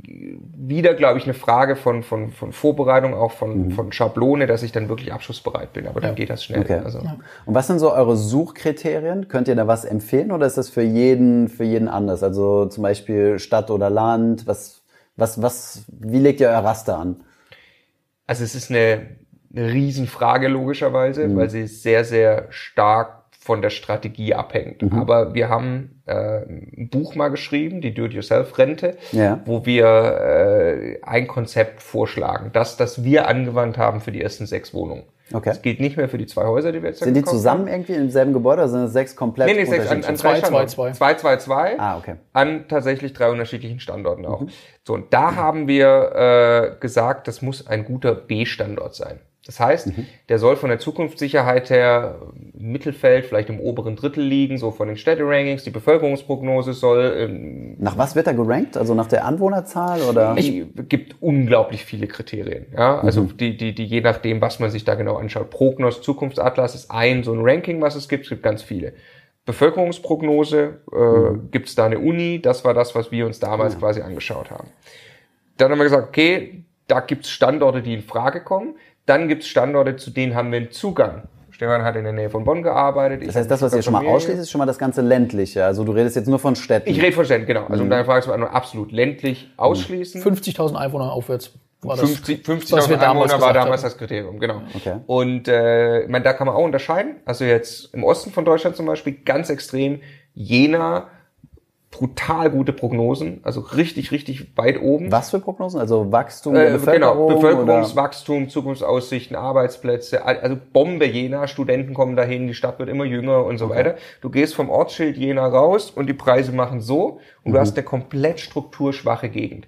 wieder, glaube ich, eine Frage von, von, von Vorbereitung, auch von, mhm. von Schablone, dass ich dann wirklich abschlussbereit bin. Aber dann ja. geht das schnell. Okay. Also. Und was sind so eure Suchkriterien? Kriterien? Könnt ihr da was empfehlen oder ist das für jeden, für jeden anders? Also zum Beispiel Stadt oder Land? Was, was, was, wie legt ihr euer Raster an? Also es ist eine, eine Riesenfrage logischerweise, mhm. weil sie sehr, sehr stark von der Strategie abhängt. Mhm. Aber wir haben äh, ein Buch mal geschrieben, die Do-it-yourself-Rente, ja. wo wir äh, ein Konzept vorschlagen, das, das wir angewandt haben für die ersten sechs Wohnungen. Okay. Das geht nicht mehr für die zwei Häuser, die wir jetzt Sind die zusammen haben. irgendwie im selben Gebäude oder sind es sechs komplett? Nee, nee, sechs an, an zwei, zwei, zwei. Zwei, zwei, zwei. Ah, okay. An tatsächlich drei unterschiedlichen Standorten auch. Mhm. So, und da mhm. haben wir äh, gesagt, das muss ein guter B-Standort sein. Das heißt, mhm. der soll von der Zukunftssicherheit her im Mittelfeld, vielleicht im oberen Drittel liegen, so von den Städterankings. Die Bevölkerungsprognose soll. Ähm, nach was wird er gerankt? Also nach der Anwohnerzahl oder? Es gibt unglaublich viele Kriterien. Ja, also mhm. die, die, die je nachdem, was man sich da genau anschaut. Prognos, Zukunftsatlas ist ein so ein Ranking, was es gibt. Es gibt ganz viele. Bevölkerungsprognose äh, mhm. gibt es da eine Uni. Das war das, was wir uns damals ja. quasi angeschaut haben. Dann haben wir gesagt, okay, da gibt es Standorte, die in Frage kommen. Dann gibt es Standorte, zu denen haben wir einen Zugang. Stefan hat in der Nähe von Bonn gearbeitet. Das heißt, das, was ihr schon mal ausschließt, ist schon mal das ganze ländliche. Also du redest jetzt nur von Städten. Ich rede von Städten, genau. Also mhm. um deine Frage zu beantworten, absolut ländlich ausschließen. 50.000 Einwohner aufwärts. 50.000 50 Einwohner war damals das Kriterium, genau. Okay. Und äh, ich meine, da kann man auch unterscheiden. Also jetzt im Osten von Deutschland zum Beispiel ganz extrem Jena, brutal gute Prognosen, also richtig, richtig weit oben. Was für Prognosen? Also Wachstum äh, Bevölkerung? Genau, Bevölkerungswachstum, oder? Zukunftsaussichten, Arbeitsplätze, also Bombe Jena, Studenten kommen dahin, die Stadt wird immer jünger und so okay. weiter. Du gehst vom Ortsschild Jena raus und die Preise machen so und mhm. du hast eine komplett strukturschwache Gegend.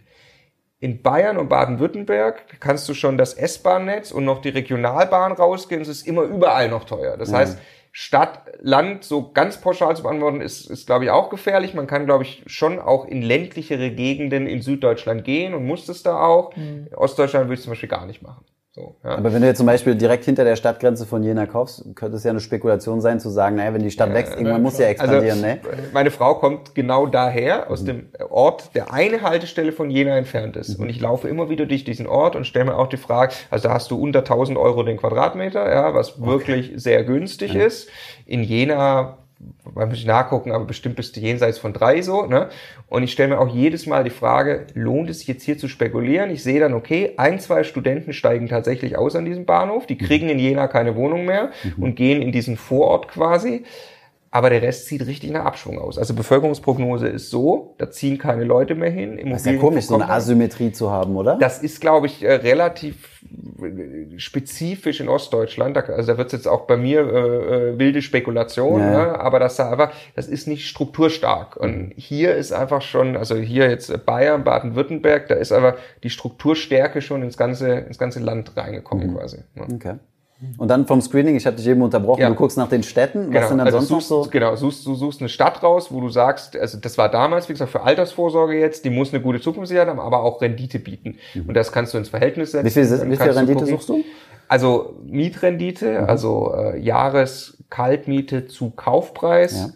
In Bayern und Baden-Württemberg kannst du schon das S-Bahn-Netz und noch die Regionalbahn rausgehen, es ist immer überall noch teuer. Das mhm. heißt, Stadt, Land so ganz pauschal zu beantworten, ist, ist glaube ich, auch gefährlich. Man kann, glaube ich, schon auch in ländlichere Gegenden in Süddeutschland gehen und muss das da auch. Mhm. Ostdeutschland würde ich zum Beispiel gar nicht machen. So, ja. Aber wenn du jetzt zum Beispiel direkt hinter der Stadtgrenze von Jena kaufst, könnte es ja eine Spekulation sein, zu sagen, naja, wenn die Stadt wächst, irgendwann muss ja expandieren, also, ne? Meine Frau kommt genau daher, aus mhm. dem Ort, der eine Haltestelle von Jena entfernt ist. Mhm. Und ich laufe immer wieder durch diesen Ort und stelle mir auch die Frage, also da hast du unter 1000 Euro den Quadratmeter, ja, was okay. wirklich sehr günstig ja. ist. In Jena man muss ich nachgucken, aber bestimmt bist du jenseits von drei so. Ne? Und ich stelle mir auch jedes Mal die Frage, lohnt es sich jetzt hier zu spekulieren? Ich sehe dann, okay, ein, zwei Studenten steigen tatsächlich aus an diesem Bahnhof, die kriegen in Jena keine Wohnung mehr mhm. und gehen in diesen Vorort quasi aber der Rest sieht richtig nach Abschwung aus. Also Bevölkerungsprognose ist so, da ziehen keine Leute mehr hin. Das ist ja komisch, so eine Asymmetrie zu haben, oder? Das ist, glaube ich, äh, relativ äh, spezifisch in Ostdeutschland. Also da wird es jetzt auch bei mir äh, äh, wilde Spekulation, ja. ne? aber das da einfach, das ist nicht strukturstark. Und mhm. hier ist einfach schon, also hier jetzt Bayern, Baden-Württemberg, da ist aber die Strukturstärke schon ins ganze, ins ganze Land reingekommen mhm. quasi. Ne? Okay. Und dann vom Screening, ich hatte dich eben unterbrochen, ja. du guckst nach den Städten, was genau. sind dann also sonst suchst, noch so? Genau, suchst, du suchst eine Stadt raus, wo du sagst, also das war damals, wie gesagt, für Altersvorsorge jetzt, die muss eine gute Zukunftssicherheit haben, aber auch Rendite bieten. Mhm. Und das kannst du ins Verhältnis setzen. Wie viel, wie viel Rendite suchst du? Also Mietrendite, mhm. also äh, Jahreskaltmiete zu Kaufpreis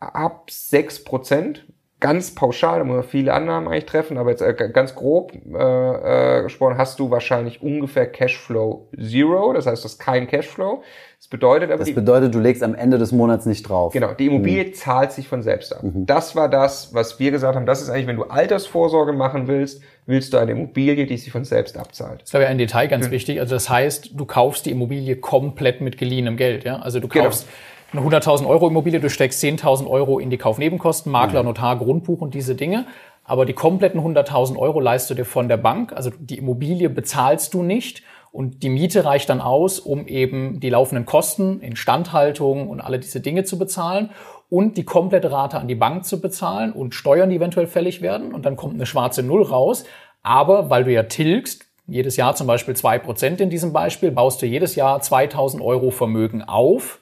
ja. ab sechs Prozent ganz pauschal, da muss man viele Annahmen eigentlich treffen, aber jetzt äh, ganz grob äh, äh, gesprochen, hast du wahrscheinlich ungefähr Cashflow Zero, das heißt, du hast kein Cashflow. Das bedeutet aber. Das bedeutet, du legst am Ende des Monats nicht drauf. Genau, die Immobilie mhm. zahlt sich von selbst ab. Mhm. Das war das, was wir gesagt haben, das ist eigentlich, wenn du Altersvorsorge machen willst, willst du eine Immobilie, die sich von selbst abzahlt. Das wäre ein Detail ganz mhm. wichtig. Also das heißt, du kaufst die Immobilie komplett mit geliehenem Geld. Ja? Also du genau. kaufst genau eine 100.000 Euro Immobilie, du steckst 10.000 Euro in die Kaufnebenkosten, Makler. Notar, Grundbuch und diese Dinge. Aber die kompletten 100.000 Euro leistest du dir von der Bank. Also die Immobilie bezahlst du nicht. Und die Miete reicht dann aus, um eben die laufenden Kosten, Instandhaltung und alle diese Dinge zu bezahlen und die komplette Rate an die Bank zu bezahlen und Steuern, die eventuell fällig werden. Und dann kommt eine schwarze Null raus. Aber weil du ja tilgst, jedes Jahr zum Beispiel zwei Prozent in diesem Beispiel, baust du jedes Jahr 2000 Euro Vermögen auf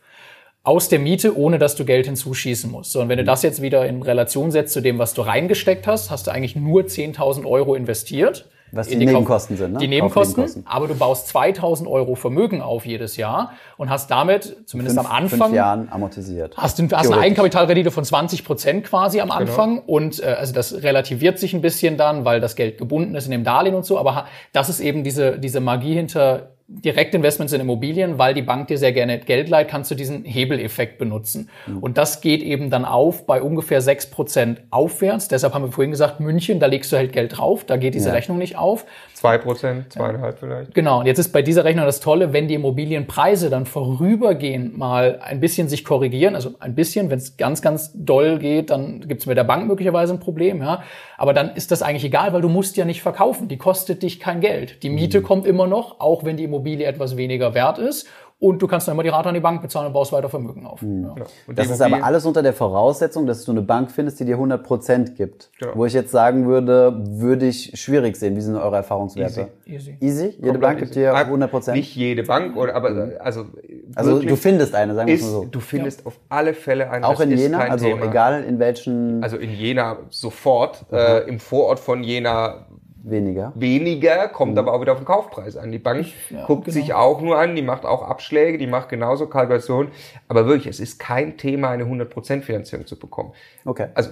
aus der Miete, ohne dass du Geld hinzuschießen musst. So, und wenn du das jetzt wieder in Relation setzt zu dem, was du reingesteckt hast, hast du eigentlich nur 10.000 Euro investiert. Was die, die Nebenkosten sind, ne? Die Nebenkosten, Nebenkosten, aber du baust 2000 Euro Vermögen auf jedes Jahr und hast damit, zumindest fünf, am Anfang, fünf Jahren amortisiert. Hast, du, hast eine Eigenkapitalrendite von 20 Prozent quasi am genau. Anfang genau. und äh, also das relativiert sich ein bisschen dann, weil das Geld gebunden ist in dem Darlehen und so, aber das ist eben diese, diese Magie hinter Direktinvestments in Immobilien, weil die Bank dir sehr gerne Geld leiht, kannst du diesen Hebeleffekt benutzen. Mhm. Und das geht eben dann auf bei ungefähr sechs Prozent aufwärts. Deshalb haben wir vorhin gesagt, München, da legst du halt Geld drauf, da geht diese ja. Rechnung nicht auf. Zwei Prozent, zweieinhalb vielleicht. Genau. Und jetzt ist bei dieser Rechnung das Tolle, wenn die Immobilienpreise dann vorübergehend mal ein bisschen sich korrigieren, also ein bisschen, wenn es ganz, ganz doll geht, dann gibt es mit der Bank möglicherweise ein Problem, ja. Aber dann ist das eigentlich egal, weil du musst ja nicht verkaufen. Die kostet dich kein Geld. Die Miete mhm. kommt immer noch, auch wenn die Immobilie etwas weniger wert ist. Und du kannst dann immer die Rate an die Bank bezahlen und baust weiter Vermögen auf. Mhm. Ja. Das ist aber alles unter der Voraussetzung, dass du eine Bank findest, die dir 100 Prozent gibt. Genau. Wo ich jetzt sagen würde, würde ich schwierig sehen. Wie sind eure Erfahrungswerte? Easy. Easy? Easy? Jede Komplett Bank gibt dir 100 Prozent? Nicht jede Bank, oder, aber mhm. also Also du findest eine, sagen wir es mal so. Du findest ja. auf alle Fälle eine. Auch in Jena? Also Thema. egal in welchen... Also in Jena sofort. Äh, Im Vorort von Jena Weniger. Weniger, kommt mhm. aber auch wieder auf den Kaufpreis an. Die Bank ja, guckt genau. sich auch nur an, die macht auch Abschläge, die macht genauso Kalkulationen. Aber wirklich, es ist kein Thema, eine 100% Finanzierung zu bekommen. Okay. Also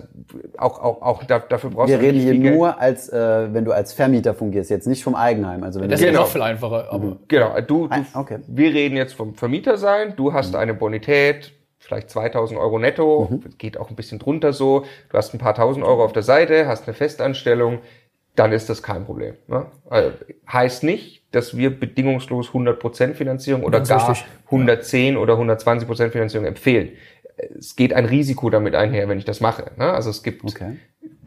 auch, auch, auch dafür brauchst Wir du reden hier nur als, äh, wenn du als Vermieter fungierst, jetzt nicht vom Eigenheim. Also wenn das ist genau. noch viel einfacher. Aber mhm. Genau, du, du ah, okay. wir reden jetzt vom Vermieter sein, du hast mhm. eine Bonität, vielleicht 2000 Euro netto, mhm. geht auch ein bisschen drunter so. Du hast ein paar tausend Euro auf der Seite, hast eine Festanstellung dann ist das kein Problem. Ne? Also, heißt nicht, dass wir bedingungslos 100% Finanzierung oder gar richtig. 110 oder 120% Finanzierung empfehlen. Es geht ein Risiko damit einher, wenn ich das mache. Ne? Also es gibt, okay.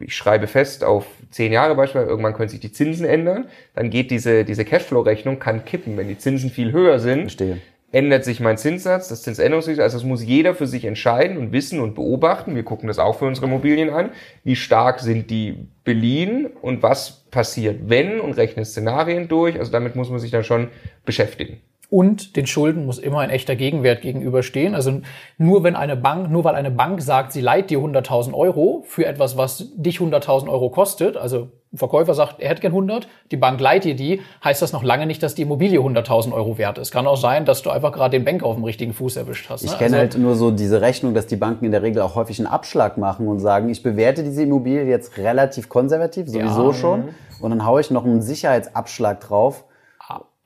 ich schreibe fest auf zehn Jahre beispielsweise, irgendwann können sich die Zinsen ändern, dann geht diese, diese Cashflow-Rechnung, kann kippen. Wenn die Zinsen viel höher sind, Verstehe ändert sich mein Zinssatz, das Zinsänderungsrisiko. Also das muss jeder für sich entscheiden und wissen und beobachten. Wir gucken das auch für unsere Immobilien an. Wie stark sind die beliehen und was passiert, wenn und rechne Szenarien durch. Also damit muss man sich dann schon beschäftigen. Und den Schulden muss immer ein echter Gegenwert gegenüberstehen. Also nur wenn eine Bank, nur weil eine Bank sagt, sie leiht dir 100.000 Euro für etwas, was dich 100.000 Euro kostet, also ein Verkäufer sagt, er hätte gern 100, die Bank leiht dir die, heißt das noch lange nicht, dass die Immobilie 100.000 Euro wert ist. Kann auch sein, dass du einfach gerade den Banker auf dem richtigen Fuß erwischt hast. Ne? Ich kenne also, halt nur so diese Rechnung, dass die Banken in der Regel auch häufig einen Abschlag machen und sagen, ich bewerte diese Immobilie jetzt relativ konservativ, sowieso ja. schon, und dann haue ich noch einen Sicherheitsabschlag drauf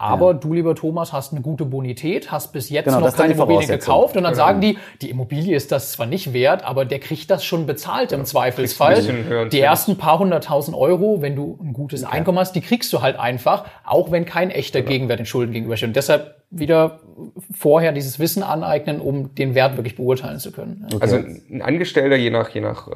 aber ja. du, lieber Thomas, hast eine gute Bonität, hast bis jetzt genau, noch keine Immobilie gekauft und dann genau. sagen die, die Immobilie ist das zwar nicht wert, aber der kriegt das schon bezahlt im Zweifelsfall. Die ersten paar hunderttausend Euro, wenn du ein gutes okay. Einkommen hast, die kriegst du halt einfach, auch wenn kein echter genau. Gegenwert den Schulden gegenübersteht. Und deshalb wieder vorher dieses Wissen aneignen, um den Wert wirklich beurteilen zu können. Okay. Also ein Angestellter, je nach, je nach äh,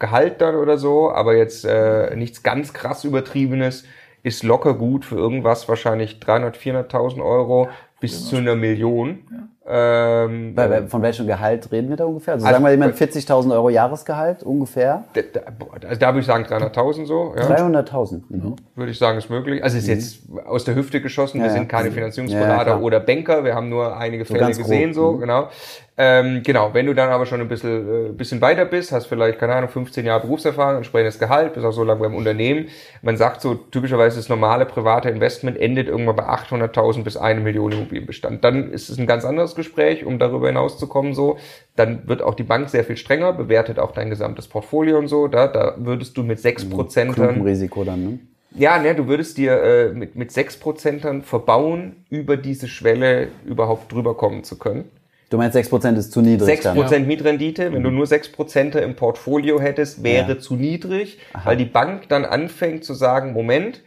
Gehalt dann oder so, aber jetzt äh, nichts ganz krass übertriebenes, ist locker gut für irgendwas wahrscheinlich 300, 400.000 Euro bis zu einer Million. Ja. Ähm, bei, bei, von welchem Gehalt reden wir da ungefähr? Also, also sagen wir jemand 40.000 Euro Jahresgehalt ungefähr? Da, da, also da würde ich sagen 300.000 so. Ja. 300.000. Mhm. Würde ich sagen, ist möglich. Also ist mhm. jetzt aus der Hüfte geschossen. Ja, wir sind keine Finanzierungsberater ja, oder Banker. Wir haben nur einige Fälle so gesehen, grob. so mhm. genau. Ähm, genau, wenn du dann aber schon ein bisschen, äh, bisschen weiter bist, hast vielleicht, keine Ahnung, 15 Jahre Berufserfahrung, entsprechendes Gehalt, bist auch so lange beim Unternehmen. Man sagt so, typischerweise das normale private Investment endet irgendwann bei 800.000 bis eine Million Immobilienbestand. Dann ist es ein ganz anderes Gespräch, um darüber hinauszukommen, so. Dann wird auch die Bank sehr viel strenger, bewertet auch dein gesamtes Portfolio und so. Da, da würdest du mit 6 Prozent. Risiko dann, ne? Ja, ne, du würdest dir äh, mit, mit 6 Prozentern verbauen, über diese Schwelle überhaupt drüber kommen zu können. Du meinst 6% ist zu niedrig? 6% dann. Mietrendite, wenn mhm. du nur 6% im Portfolio hättest, wäre ja. zu niedrig, Aha. weil die Bank dann anfängt zu sagen, Moment,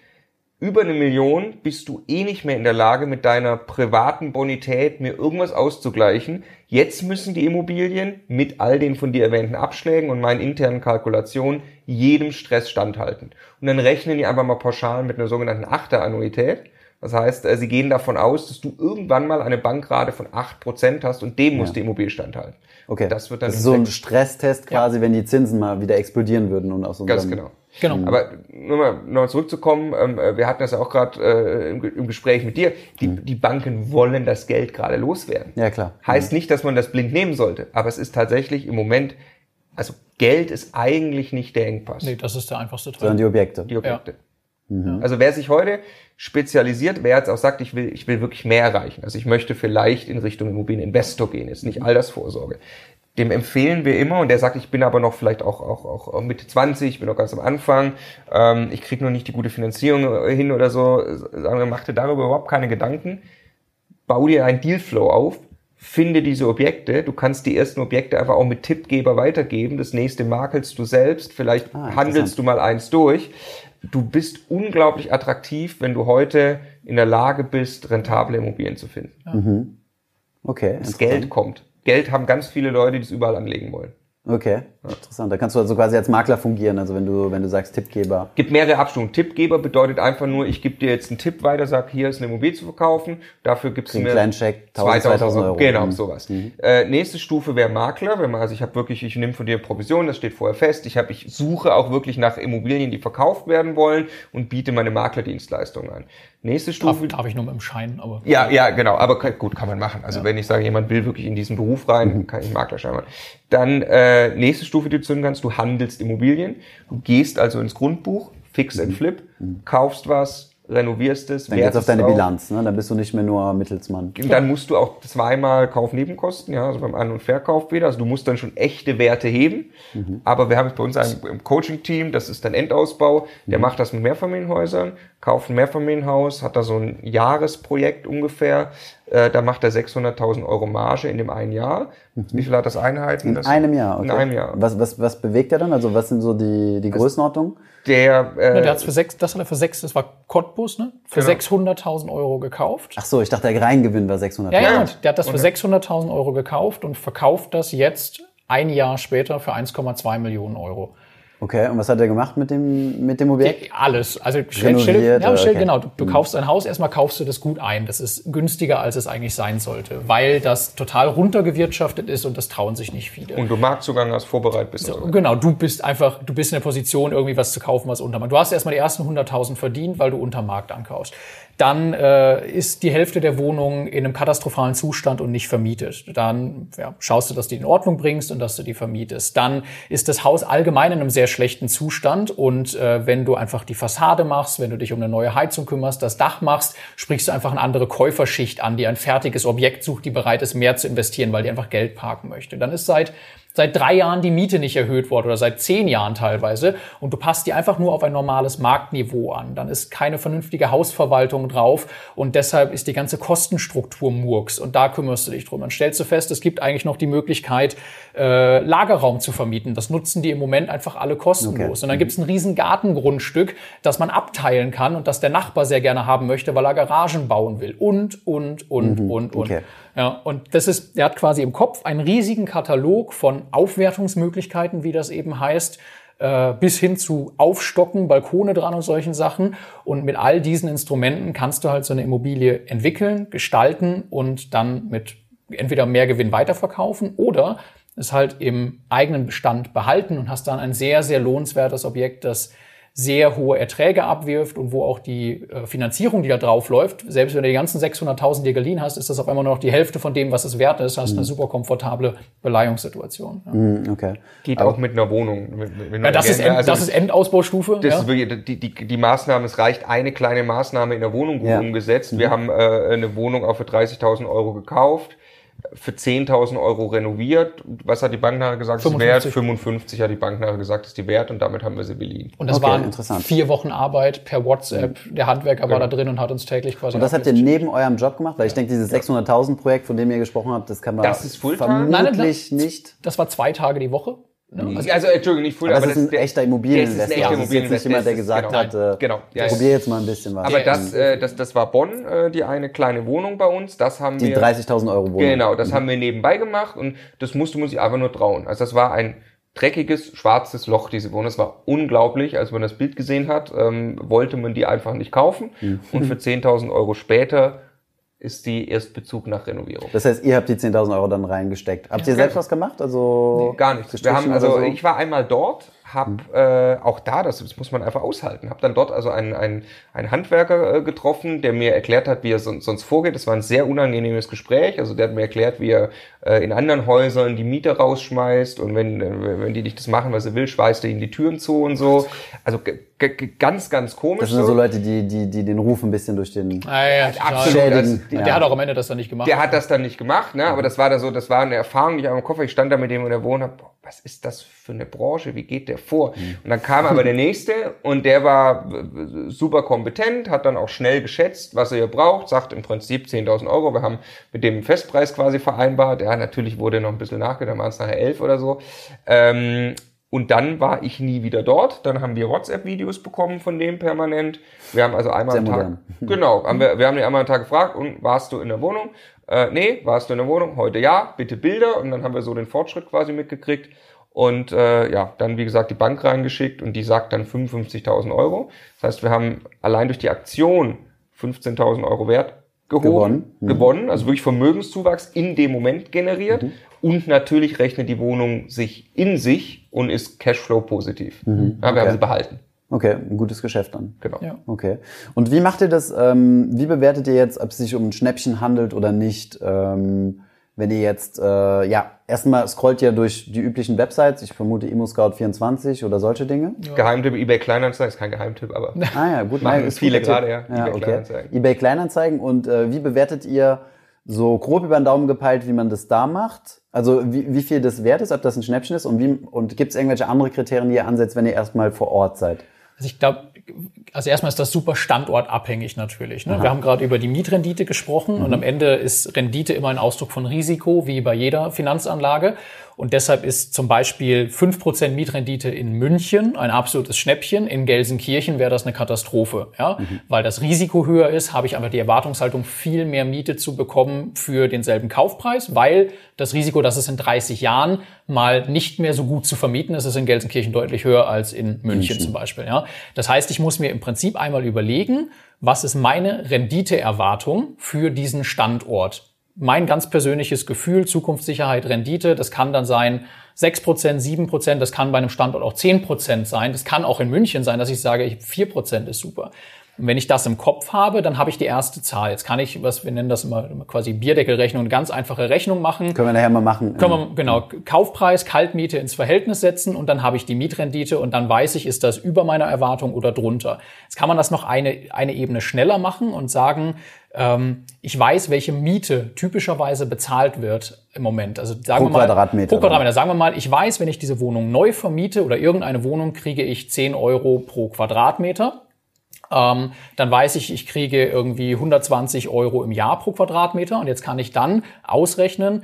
über eine Million bist du eh nicht mehr in der Lage, mit deiner privaten Bonität mir irgendwas auszugleichen. Jetzt müssen die Immobilien mit all den von dir erwähnten Abschlägen und meinen internen Kalkulationen jedem Stress standhalten. Und dann rechnen die einfach mal pauschal mit einer sogenannten Achter-Annuität. Das heißt, äh, sie gehen davon aus, dass du irgendwann mal eine Bankrate von 8% hast und dem ja. muss die Immobilie standhalten. Okay. Das wird dann das ist so ein Stresstest quasi, ja. wenn die Zinsen mal wieder explodieren würden und aus unserem Ganz genau. Genau. Aber nur mal, nur mal zurückzukommen, ähm, äh, wir hatten das ja auch gerade äh, im, im, Gespräch mit dir, die, mhm. die Banken wollen das Geld gerade loswerden. Ja, klar. Heißt mhm. nicht, dass man das blind nehmen sollte, aber es ist tatsächlich im Moment, also Geld ist eigentlich nicht der Engpass. Nee, das ist der einfachste Teil. Sondern die Objekte. Die Objekte. Ja. Mhm. Also wer sich heute spezialisiert, wer jetzt auch sagt, ich will, ich will wirklich mehr erreichen, also ich möchte vielleicht in Richtung Immobilieninvestor gehen, ist nicht Altersvorsorge. Dem empfehlen wir immer und der sagt, ich bin aber noch vielleicht auch, auch, auch Mitte 20, ich bin noch ganz am Anfang, ähm, ich kriege noch nicht die gute Finanzierung hin oder so, sagen wir, mach dir darüber überhaupt keine Gedanken, bau dir einen Dealflow auf, finde diese Objekte. Du kannst die ersten Objekte einfach auch mit Tippgeber weitergeben. Das nächste makelst du selbst. Vielleicht ah, handelst du mal eins durch du bist unglaublich attraktiv, wenn du heute in der Lage bist, rentable Immobilien zu finden. Ja. Mhm. Okay. Das Geld kommt. Geld haben ganz viele Leute, die es überall anlegen wollen. Okay, interessant. Da kannst du also quasi als Makler fungieren, also wenn du, wenn du sagst Tippgeber. Gibt mehrere Abstufungen. Tippgeber bedeutet einfach nur, ich gebe dir jetzt einen Tipp weiter, sag, hier ist eine Immobilie zu verkaufen, dafür gibst du mir... einen kleinen Check, 1000, 2000 Euro. Genau, mhm. sowas. Mhm. Äh, nächste Stufe wäre Makler, wenn man, also ich habe wirklich, ich nehme von dir Provision, das steht vorher fest, ich habe, ich suche auch wirklich nach Immobilien, die verkauft werden wollen und biete meine Maklerdienstleistungen an. Nächste Stufe. Darf, darf ich nur mit dem Schein, aber. Ja, ja, genau. Aber gut, kann man machen. Also ja. wenn ich sage, jemand will wirklich in diesen Beruf rein, mhm. kann ich Maklerschein machen. Dann äh, nächste Stufe, die du zünden kannst, du handelst Immobilien. Du gehst also ins Grundbuch, fix and mhm. flip, mhm. kaufst was, renovierst es. Dann geht's auf deine auch. Bilanz, ne? Dann bist du nicht mehr nur Mittelsmann. Dann musst du auch zweimal Kaufnebenkosten, ja, also beim An- und Verkauf wieder. Also du musst dann schon echte Werte heben. Mhm. Aber wir haben es bei uns im Coaching-Team, das ist dann Endausbau, der mhm. macht das mit Mehrfamilienhäusern, kauft ein Mehrfamilienhaus, hat da so ein Jahresprojekt ungefähr, äh, da macht er 600.000 Euro Marge in dem einen Jahr. Mhm. Wie viel hat das Einheiten? In das einem Jahr, okay. In einem Jahr. Was, was, was bewegt er dann? Also was sind so die, die Größenordnungen? Der, äh, ja, der hat's für sechs, das hat er für sechs, das war Cottbus, ne? Für genau. 600.000 Euro gekauft. Ach so, ich dachte, der Reingewinn war 600.000. Ja, ja, der hat das für 600.000 Euro gekauft und verkauft das jetzt ein Jahr später für 1,2 Millionen Euro. Okay, und was hat er gemacht mit dem, mit dem Objekt? alles. Also stell, stell, ja, stell, okay. genau, du, du mhm. kaufst ein Haus, erstmal kaufst du das gut ein. Das ist günstiger, als es eigentlich sein sollte, weil das total runtergewirtschaftet ist und das trauen sich nicht viele. Und du Marktzugang hast, vorbereitet bist. So, genau, du bist einfach, du bist in der Position, irgendwie was zu kaufen, was unter Markt. Du hast erstmal die ersten 100.000 verdient, weil du unter Markt ankaufst dann äh, ist die Hälfte der Wohnung in einem katastrophalen Zustand und nicht vermietet. Dann ja, schaust du, dass du die in Ordnung bringst und dass du die vermietest. Dann ist das Haus allgemein in einem sehr schlechten Zustand und äh, wenn du einfach die Fassade machst, wenn du dich um eine neue Heizung kümmerst, das Dach machst, sprichst du einfach eine andere Käuferschicht an, die ein fertiges Objekt sucht, die bereit ist, mehr zu investieren, weil die einfach Geld parken möchte. Dann ist seit seit drei Jahren die Miete nicht erhöht worden oder seit zehn Jahren teilweise und du passt die einfach nur auf ein normales Marktniveau an. Dann ist keine vernünftige Hausverwaltung drauf und deshalb ist die ganze Kostenstruktur Murks und da kümmerst du dich drum. Dann stellst du fest, es gibt eigentlich noch die Möglichkeit, äh, Lagerraum zu vermieten. Das nutzen die im Moment einfach alle kostenlos. Okay. Und dann gibt es ein riesen Gartengrundstück, das man abteilen kann und das der Nachbar sehr gerne haben möchte, weil er Garagen bauen will. Und, und, und, mhm. und, und. Okay. Ja, und das ist, er hat quasi im Kopf einen riesigen Katalog von Aufwertungsmöglichkeiten, wie das eben heißt, äh, bis hin zu Aufstocken, Balkone dran und solchen Sachen. Und mit all diesen Instrumenten kannst du halt so eine Immobilie entwickeln, gestalten und dann mit entweder mehr Gewinn weiterverkaufen oder es halt im eigenen Bestand behalten und hast dann ein sehr, sehr lohnenswertes Objekt, das sehr hohe Erträge abwirft und wo auch die äh, Finanzierung, die da drauf läuft, selbst wenn du die ganzen 600.000 dir geliehen hast, ist das auf einmal nur noch die Hälfte von dem, was es wert ist. Hast mhm. eine super komfortable Beleihungssituation. Ja. Mhm, okay. Geht Aber auch mit einer Wohnung. Wenn ja, das, ist End, also das ist Endausbaustufe. Das ja? ist wirklich, die, die, die Maßnahme, es reicht eine kleine Maßnahme in der Wohnung ja. umgesetzt. Mhm. Wir haben äh, eine Wohnung auch für 30.000 Euro gekauft für 10.000 Euro renoviert. Was hat die Bank nachher gesagt, 55. ist wert? 55 hat die Bank nachher gesagt, ist die wert und damit haben wir sie beliehen. Und das okay, waren vier Wochen Arbeit per WhatsApp. Mhm. Der Handwerker genau. war da drin und hat uns täglich quasi... Und das habt ihr neben eurem Job gemacht? Weil ich denke, dieses 600.000 Projekt, von dem ihr gesprochen habt, das kann man das ist vermutlich Nein, das, nicht... Das war zwei Tage die Woche. Ne? Also, also, Entschuldigung, nicht Full, aber, aber das ist ein echter Immobilieninvestor. Das ist, ein echter Immobilieninvestor. nicht jemand, der gesagt genau, hat, äh, genau. Ja, probier jetzt mal ein bisschen was. Aber das, äh, das, das war Bonn, äh, die eine kleine Wohnung bei uns. Das haben die wir. Die 30.000 Euro Wohnung. Genau, das mhm. haben wir nebenbei gemacht und das musste man sich einfach nur trauen. Also das war ein dreckiges, schwarzes Loch, diese Wohnung. Das war unglaublich. Als man das Bild gesehen hat, ähm, wollte man die einfach nicht kaufen. Mhm. Und für 10.000 Euro später ist die Erstbezug nach Renovierung. Das heißt, ihr habt die 10.000 Euro dann reingesteckt. Habt ihr selbst was gemacht? Also nee, gar nichts. Wir haben also, so? ich war einmal dort, hab mhm. äh, auch da, das, das muss man einfach aushalten, habe dann dort also einen, einen, einen Handwerker äh, getroffen, der mir erklärt hat, wie er sonst, sonst vorgeht. Das war ein sehr unangenehmes Gespräch. Also der hat mir erklärt, wie er äh, in anderen Häusern die Mieter rausschmeißt und wenn, äh, wenn die nicht das machen, was er will, schweißt er ihnen die Türen zu und so. Also ganz, ganz komisch. Das sind so Leute, die, die, die den Ruf ein bisschen durch den ah, ja, absolut. Schädigen. Das, der hat auch am Ende das dann nicht gemacht. Der hat das dann nicht gemacht, ne? Aber das war da so, das war eine Erfahrung, die ich am Koffer, ich stand da mit dem in der Wohnung, was ist das für eine Branche? Wie geht der vor? Mhm. Und dann kam aber der nächste und der war super kompetent, hat dann auch schnell geschätzt, was er hier braucht, sagt im Prinzip 10.000 Euro. Wir haben mit dem Festpreis quasi vereinbart. Ja, natürlich wurde noch ein bisschen nachgedacht, waren es nachher 11 oder so. Ähm, und dann war ich nie wieder dort. Dann haben wir WhatsApp-Videos bekommen von dem permanent. Wir haben also einmal Sehr am Tag, genau, haben wir, wir haben ihn einmal am Tag gefragt, und warst du in der Wohnung? Äh, nee, warst du in der Wohnung? Heute ja, bitte Bilder. Und dann haben wir so den Fortschritt quasi mitgekriegt. Und äh, ja, dann wie gesagt die Bank reingeschickt und die sagt dann 55.000 Euro. Das heißt, wir haben allein durch die Aktion 15.000 Euro Wert gehoben, gewonnen. Mhm. gewonnen, also wirklich Vermögenszuwachs in dem Moment generiert. Mhm. Und natürlich rechnet die Wohnung sich in sich und ist Cashflow positiv. Mhm. Ja, wir okay. haben sie behalten. Okay, ein gutes Geschäft dann. Genau. Ja. Okay. Und wie macht ihr das? Ähm, wie bewertet ihr jetzt, ob es sich um ein Schnäppchen handelt oder nicht? Ähm, wenn ihr jetzt, äh, ja, erstmal scrollt ihr durch die üblichen Websites, ich vermute ImmoScout24 oder solche Dinge. Ja. Geheimtipp eBay Kleinanzeigen ist kein Geheimtipp, aber ah ja, gut, machen ist viele gerade, ja. ja eBay okay. Kleinanzeigen. eBay Kleinanzeigen und äh, wie bewertet ihr so grob über den Daumen gepeilt, wie man das da macht? Also wie, wie viel das wert ist, ob das ein Schnäppchen ist und wie und gibt es irgendwelche andere Kriterien, die ihr ansetzt, wenn ihr erstmal vor Ort seid? Also ich glaube, also erstmal ist das super standortabhängig natürlich. Ne? Wir haben gerade über die Mietrendite gesprochen mhm. und am Ende ist Rendite immer ein Ausdruck von Risiko, wie bei jeder Finanzanlage. Und deshalb ist zum Beispiel fünf Prozent Mietrendite in München ein absolutes Schnäppchen. In Gelsenkirchen wäre das eine Katastrophe. Ja? Mhm. Weil das Risiko höher ist, habe ich einfach die Erwartungshaltung, viel mehr Miete zu bekommen für denselben Kaufpreis, weil das Risiko, dass es in 30 Jahren mal nicht mehr so gut zu vermieten ist, ist in Gelsenkirchen deutlich höher als in München, München. zum Beispiel. Ja? Das heißt, ich muss mir im Prinzip einmal überlegen, was ist meine Renditeerwartung für diesen Standort? Mein ganz persönliches Gefühl, Zukunftssicherheit, Rendite, das kann dann sein 6%, 7%, das kann bei einem Standort auch 10% sein, das kann auch in München sein, dass ich sage, 4% ist super. Und wenn ich das im Kopf habe, dann habe ich die erste Zahl. Jetzt kann ich, was wir nennen das immer quasi Bierdeckelrechnung, eine ganz einfache Rechnung machen. Können wir nachher mal machen. Können wir, genau, Kaufpreis, Kaltmiete ins Verhältnis setzen und dann habe ich die Mietrendite und dann weiß ich, ist das über meiner Erwartung oder drunter. Jetzt kann man das noch eine, eine Ebene schneller machen und sagen, ich weiß, welche Miete typischerweise bezahlt wird im Moment. Also sagen pro wir mal, Quadratmeter. Pro Quadratmeter. Sagen wir mal, ich weiß, wenn ich diese Wohnung neu vermiete oder irgendeine Wohnung, kriege ich 10 Euro pro Quadratmeter. Ähm, dann weiß ich, ich kriege irgendwie 120 Euro im Jahr pro Quadratmeter. Und jetzt kann ich dann ausrechnen,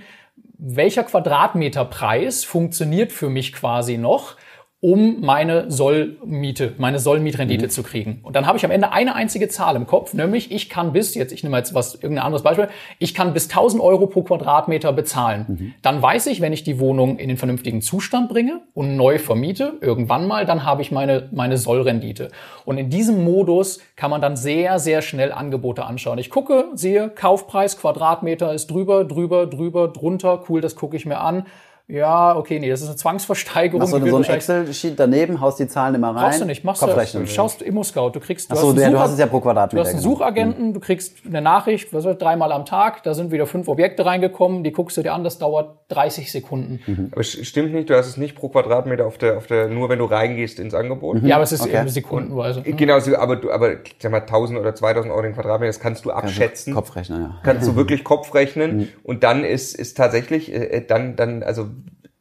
welcher Quadratmeterpreis funktioniert für mich quasi noch, um meine Sollmiete, meine Sollmietrendite mhm. zu kriegen. Und dann habe ich am Ende eine einzige Zahl im Kopf, nämlich ich kann bis, jetzt ich nehme jetzt was, irgendein anderes Beispiel, ich kann bis 1000 Euro pro Quadratmeter bezahlen. Mhm. Dann weiß ich, wenn ich die Wohnung in den vernünftigen Zustand bringe und neu vermiete, irgendwann mal, dann habe ich meine, meine Sollrendite. Und in diesem Modus kann man dann sehr, sehr schnell Angebote anschauen. Ich gucke, sehe, Kaufpreis, Quadratmeter ist drüber, drüber, drüber, drunter, cool, das gucke ich mir an ja, okay, nee, das ist eine Zwangsversteigerung. Machst du so ein Excel-Sheet daneben, haust die Zahlen immer rein? Brauchst du nicht, machst du. Du schaust Immo-Scout, du kriegst... Du, Ach so, hast ja, du hast es ja pro Quadratmeter. Du hast einen. Suchagenten, mhm. du kriegst eine Nachricht, was weiß, dreimal am Tag, da sind wieder fünf Objekte reingekommen, die guckst du dir an, das dauert 30 Sekunden. Mhm. Aber es stimmt nicht, du hast es nicht pro Quadratmeter auf der, auf der, nur wenn du reingehst ins Angebot. Mhm. Ja, aber es ist okay. eben sekundenweise. Und, genau, aber du, aber, sag mal, 1000 oder 2000 Euro den Quadratmeter, das kannst du abschätzen. Kannst du Kopfrechnen, ja. Kannst du wirklich Kopfrechnen mhm. und dann ist, ist tatsächlich, äh, dann, dann, also,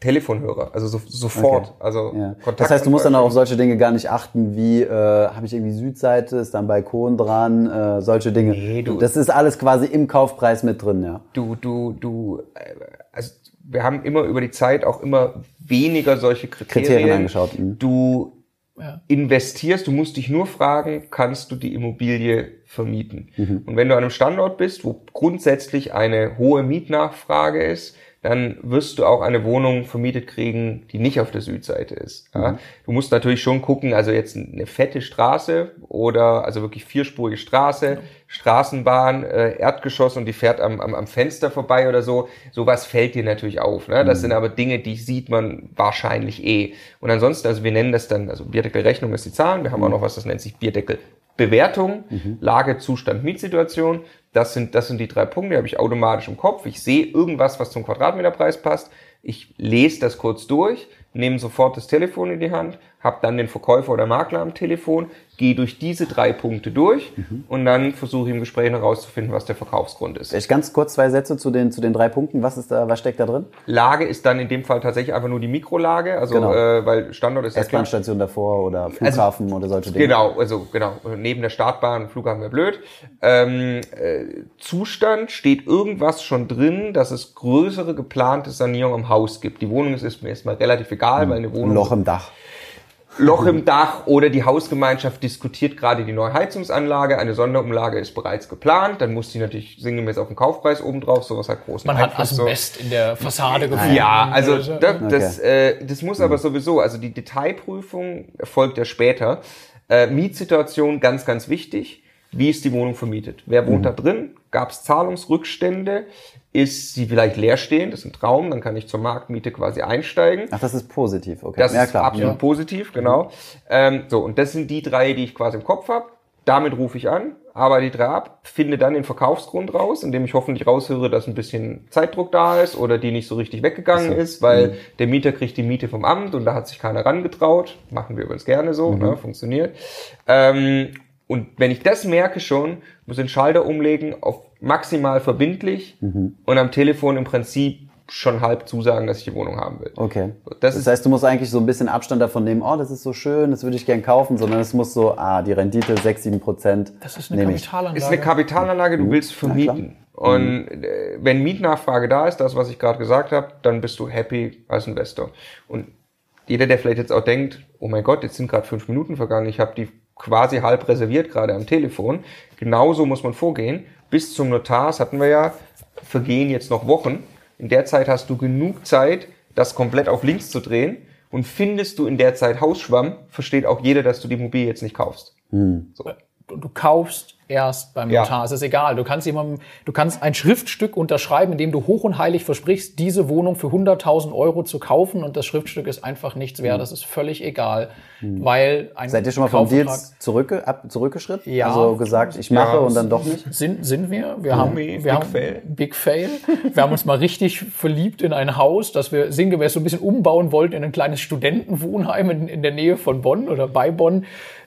Telefonhörer, also so, sofort. Okay. Also ja. Kontakt Das heißt, du musst dann auch auf solche Dinge gar nicht achten, wie äh, habe ich irgendwie Südseite, ist da ein Balkon dran, äh, solche Dinge. Nee, du, das ist alles quasi im Kaufpreis mit drin, ja. Du, du, du, äh, also wir haben immer über die Zeit auch immer weniger solche Kriterien, Kriterien angeschaut. Mhm. Du ja. investierst, du musst dich nur fragen, kannst du die Immobilie vermieten? Mhm. Und wenn du an einem Standort bist, wo grundsätzlich eine hohe Mietnachfrage ist, dann wirst du auch eine Wohnung vermietet kriegen, die nicht auf der Südseite ist. Ja? Mhm. Du musst natürlich schon gucken, also jetzt eine fette Straße oder also wirklich vierspurige Straße. Straßenbahn, äh, Erdgeschoss und die fährt am, am, am Fenster vorbei oder so. Sowas fällt dir natürlich auf. Ne? Das mhm. sind aber Dinge, die sieht man wahrscheinlich eh. Und ansonsten, also wir nennen das dann, also Bierdeckelrechnung ist die Zahlen, wir haben mhm. auch noch was, das nennt sich Bierdeckel Bewertung, mhm. Lage, Zustand, Mietsituation. Das sind, das sind die drei Punkte, die habe ich automatisch im Kopf. Ich sehe irgendwas, was zum Quadratmeterpreis passt. Ich lese das kurz durch, nehme sofort das Telefon in die Hand, habe dann den Verkäufer oder Makler am Telefon, gehe durch diese drei Punkte durch mhm. und dann versuche ich im Gespräch herauszufinden, was der Verkaufsgrund ist. Ich ganz kurz zwei Sätze zu den, zu den drei Punkten. Was ist da, was steckt da drin? Lage ist dann in dem Fall tatsächlich einfach nur die Mikrolage, also genau. äh, weil Standort ist S-Bahn-Station davor oder also Flughafen also, oder solche Dinge. Genau, also genau neben der Startbahn, Flughafen wäre blöd. Ähm, äh, Zustand steht irgendwas schon drin, dass es größere geplante Sanierung im Haus gibt. Die Wohnung ist mir erstmal relativ egal, mhm. weil eine Wohnung ein Loch im Dach. Loch im Dach oder die Hausgemeinschaft diskutiert gerade die neue Heizungsanlage, eine Sonderumlage ist bereits geplant, dann muss die natürlich sinngemäß auf den Kaufpreis obendrauf, sowas hat großen Man Einfluss. hat Asbest so. in der Fassade gefunden. Ja, also das, das, okay. äh, das muss aber sowieso, also die Detailprüfung erfolgt ja später. Äh, Mietsituation ganz, ganz wichtig. Wie ist die Wohnung vermietet? Wer wohnt mhm. da drin? Gab es Zahlungsrückstände? Ist sie vielleicht leerstehend, das ist ein Traum, dann kann ich zur Marktmiete quasi einsteigen. Ach, das ist positiv, okay. Das ja, ist absolut ja. positiv, genau. Mhm. Ähm, so, und das sind die drei, die ich quasi im Kopf habe. Damit rufe ich an, arbeite die drei ab, finde dann den Verkaufsgrund raus, indem ich hoffentlich raushöre, dass ein bisschen Zeitdruck da ist oder die nicht so richtig weggegangen so. ist, weil mhm. der Mieter kriegt die Miete vom Amt und da hat sich keiner rangetraut. Machen wir übrigens gerne so, mhm. ne, funktioniert. Ähm, und wenn ich das merke schon, muss ich den Schalter umlegen auf maximal verbindlich mhm. und am Telefon im Prinzip schon halb zusagen, dass ich die Wohnung haben will. Okay. Das, das heißt, du musst eigentlich so ein bisschen Abstand davon nehmen, oh, das ist so schön, das würde ich gern kaufen, sondern es muss so, ah, die Rendite 6, 7 Prozent. Das ist eine Kapitalanlage. Ist eine Kapitalanlage, du mhm. willst vermieten. Und mhm. wenn Mietnachfrage da ist, das, was ich gerade gesagt habe, dann bist du happy als Investor. Und jeder, der vielleicht jetzt auch denkt, oh mein Gott, jetzt sind gerade fünf Minuten vergangen, ich habe die quasi halb reserviert gerade am Telefon. Genauso muss man vorgehen. Bis zum Notar, das hatten wir ja, vergehen jetzt noch Wochen. In der Zeit hast du genug Zeit, das komplett auf links zu drehen. Und findest du in der Zeit Hausschwamm, versteht auch jeder, dass du die Immobilie jetzt nicht kaufst. Hm. So. Du kaufst erst beim Notar. Ja. Es ist egal. Du kannst jemandem, du kannst ein Schriftstück unterschreiben, in dem du hoch und heilig versprichst, diese Wohnung für 100.000 Euro zu kaufen und das Schriftstück ist einfach nichts wert. Mhm. Das ist völlig egal, mhm. weil ein Seid ihr schon mal vom Deals zurückge ab, zurückgeschritten? Ja. Also gesagt, ich mache ja, und dann doch nicht? Sind, sind wir. Wir haben, wir Big haben, Fail. Big Fail. wir haben uns mal richtig verliebt in ein Haus, das wir sinngemäß so ein bisschen umbauen wollten in ein kleines Studentenwohnheim in, in der Nähe von Bonn oder bei Bonn.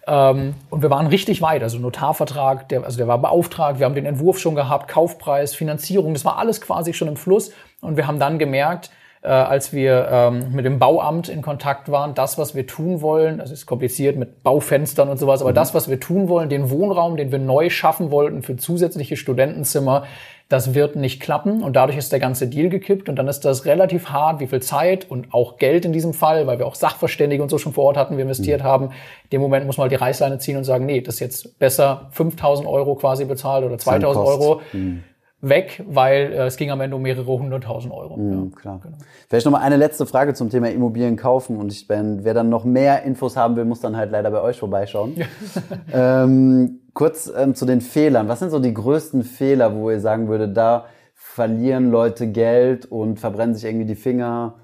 Ähm, und wir waren richtig weit. Also Notarvertrag, der, also der war beauftragt, wir haben den Entwurf schon gehabt, Kaufpreis, Finanzierung, das war alles quasi schon im Fluss. Und wir haben dann gemerkt, äh, als wir ähm, mit dem Bauamt in Kontakt waren, das, was wir tun wollen, das ist kompliziert mit Baufenstern und sowas, aber mhm. das, was wir tun wollen, den Wohnraum, den wir neu schaffen wollten für zusätzliche Studentenzimmer, das wird nicht klappen und dadurch ist der ganze Deal gekippt und dann ist das relativ hart, wie viel Zeit und auch Geld in diesem Fall, weil wir auch Sachverständige und so schon vor Ort hatten, wir investiert mhm. haben. In dem Moment muss man halt die Reißleine ziehen und sagen, nee, das ist jetzt besser 5000 Euro quasi bezahlt oder 2000 Euro. Mhm weg, weil äh, es ging am Ende um mehrere hunderttausend Euro. Mhm, ja, klar. Genau. Vielleicht noch mal eine letzte Frage zum Thema Immobilien kaufen und ich, wenn, wer dann noch mehr Infos haben will, muss dann halt leider bei euch vorbeischauen. ähm, kurz ähm, zu den Fehlern. Was sind so die größten Fehler, wo ihr sagen würdet, da verlieren Leute Geld und verbrennen sich irgendwie die Finger?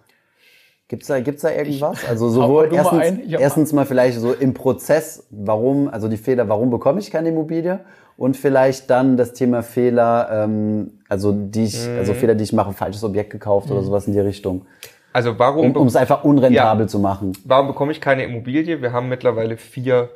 Gibt's da, gibt's da irgendwas? Also sowohl erstens, mal erstens mal vielleicht so im Prozess, warum, also die Fehler, warum bekomme ich keine Immobilie? Und vielleicht dann das Thema Fehler, ähm, also die ich, mhm. also Fehler, die ich mache, falsches Objekt gekauft mhm. oder sowas in die Richtung. Also warum? Um es einfach unrentabel ja. zu machen. Warum bekomme ich keine Immobilie? Wir haben mittlerweile vier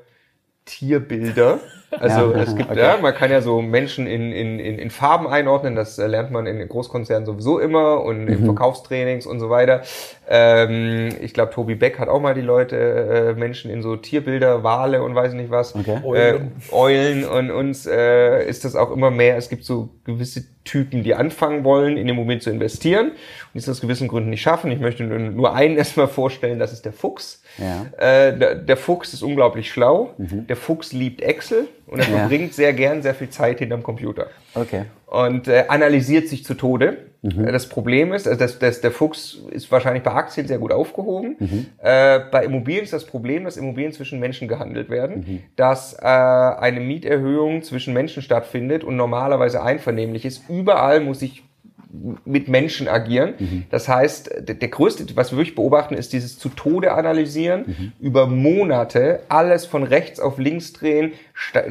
Tierbilder. Also ja, es gibt, okay. ja, man kann ja so Menschen in, in, in, in Farben einordnen, das lernt man in Großkonzernen sowieso immer und mhm. in Verkaufstrainings und so weiter. Ähm, ich glaube, Tobi Beck hat auch mal die Leute, äh, Menschen in so Tierbilder, Wale und weiß nicht was, okay. Eulen. Äh, Eulen und uns äh, ist das auch immer mehr. Es gibt so gewisse Typen, die anfangen wollen, in den Moment zu investieren und es aus gewissen Gründen nicht schaffen. Ich möchte nur einen erstmal vorstellen, das ist der Fuchs. Ja. Äh, der, der, Fuchs ist unglaublich schlau. Mhm. Der Fuchs liebt Excel und er ja. verbringt sehr gern sehr viel Zeit hinterm Computer. Okay. Und äh, analysiert sich zu Tode. Mhm. Das Problem ist, also das, das, der Fuchs ist wahrscheinlich bei Aktien sehr gut aufgehoben. Mhm. Äh, bei Immobilien ist das Problem, dass Immobilien zwischen Menschen gehandelt werden, mhm. dass äh, eine Mieterhöhung zwischen Menschen stattfindet und normalerweise einvernehmlich ist. Überall muss ich mit Menschen agieren. Mhm. Das heißt, der, der, größte, was wir wirklich beobachten, ist dieses zu Tode analysieren, mhm. über Monate alles von rechts auf links drehen.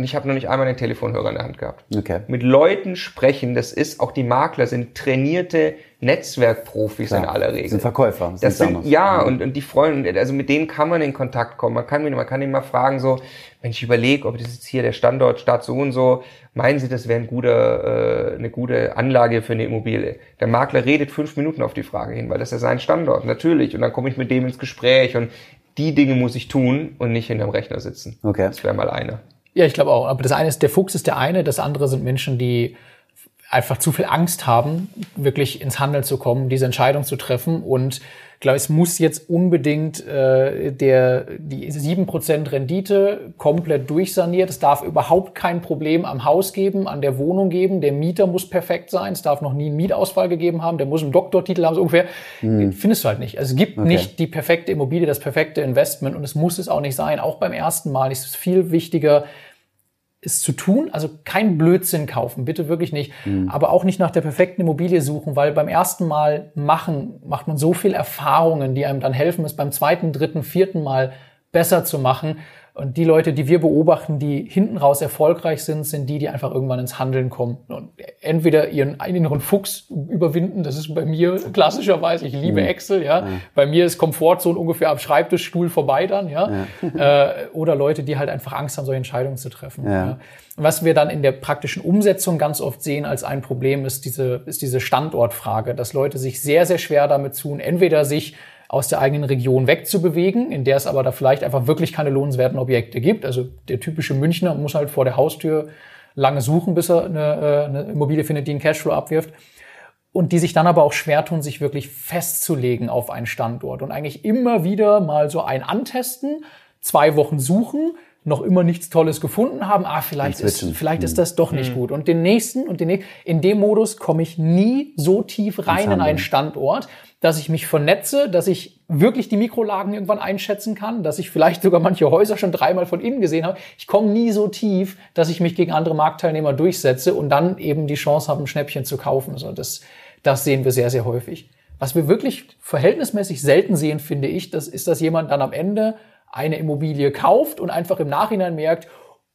Ich habe noch nicht einmal einen Telefonhörer in der Hand gehabt. Okay. Mit Leuten sprechen, das ist, auch die Makler sind trainierte Netzwerkprofis Klar. in aller Regel. Das sind Verkäufer. Das, das sind, ja, und, und die freuen, also mit denen kann man in Kontakt kommen. Man kann, man kann ihn mal fragen, so, wenn ich überlege, ob das jetzt hier der Standort Stadt so und so, meinen Sie, das wäre ein guter, äh, eine gute Anlage für eine Immobilie? Der Makler redet fünf Minuten auf die Frage hin, weil das ist ja sein Standort, natürlich. Und dann komme ich mit dem ins Gespräch und die Dinge muss ich tun und nicht hinterm Rechner sitzen. Okay. Das wäre mal eine. Ja, ich glaube auch. Aber das eine ist, der Fuchs ist der eine, das andere sind Menschen, die einfach zu viel Angst haben, wirklich ins Handeln zu kommen, diese Entscheidung zu treffen. Und ich glaube, es muss jetzt unbedingt äh, der die sieben Prozent Rendite komplett durchsaniert. Es darf überhaupt kein Problem am Haus geben, an der Wohnung geben. Der Mieter muss perfekt sein. Es darf noch nie einen Mietausfall gegeben haben. Der muss einen Doktortitel haben, so ungefähr. Hm. Findest du halt nicht. Also es gibt okay. nicht die perfekte Immobilie, das perfekte Investment und es muss es auch nicht sein. Auch beim ersten Mal ist es viel wichtiger, es zu tun, also kein Blödsinn kaufen, bitte wirklich nicht, mhm. aber auch nicht nach der perfekten Immobilie suchen, weil beim ersten Mal machen macht man so viel Erfahrungen, die einem dann helfen, es beim zweiten, dritten, vierten Mal besser zu machen. Und die Leute, die wir beobachten, die hinten raus erfolgreich sind, sind die, die einfach irgendwann ins Handeln kommen. Und entweder ihren inneren Fuchs überwinden, das ist bei mir klassischerweise, ich liebe mhm. Excel, ja. ja. Bei mir ist Komfortzone ungefähr am Schreibtischstuhl vorbei dann, ja. ja. äh, oder Leute, die halt einfach Angst haben, solche Entscheidungen zu treffen. Ja. ja. Was wir dann in der praktischen Umsetzung ganz oft sehen als ein Problem, ist diese, ist diese Standortfrage, dass Leute sich sehr, sehr schwer damit tun, entweder sich aus der eigenen Region wegzubewegen, in der es aber da vielleicht einfach wirklich keine lohnenswerten Objekte gibt. Also der typische Münchner muss halt vor der Haustür lange suchen, bis er eine, äh, eine Immobilie findet, die einen Cashflow abwirft. Und die sich dann aber auch schwer tun, sich wirklich festzulegen auf einen Standort und eigentlich immer wieder mal so ein antesten, zwei Wochen suchen, noch immer nichts Tolles gefunden haben, ah, vielleicht ist, vielleicht ist das doch nicht mhm. gut. Und den nächsten und den nächsten, in dem Modus komme ich nie so tief rein in einen Standort, dass ich mich vernetze, dass ich wirklich die Mikrolagen irgendwann einschätzen kann, dass ich vielleicht sogar manche Häuser schon dreimal von innen gesehen habe. Ich komme nie so tief, dass ich mich gegen andere Marktteilnehmer durchsetze und dann eben die Chance habe, ein Schnäppchen zu kaufen. Also das, das sehen wir sehr, sehr häufig. Was wir wirklich verhältnismäßig selten sehen, finde ich, das ist, dass jemand dann am Ende eine Immobilie kauft und einfach im Nachhinein merkt,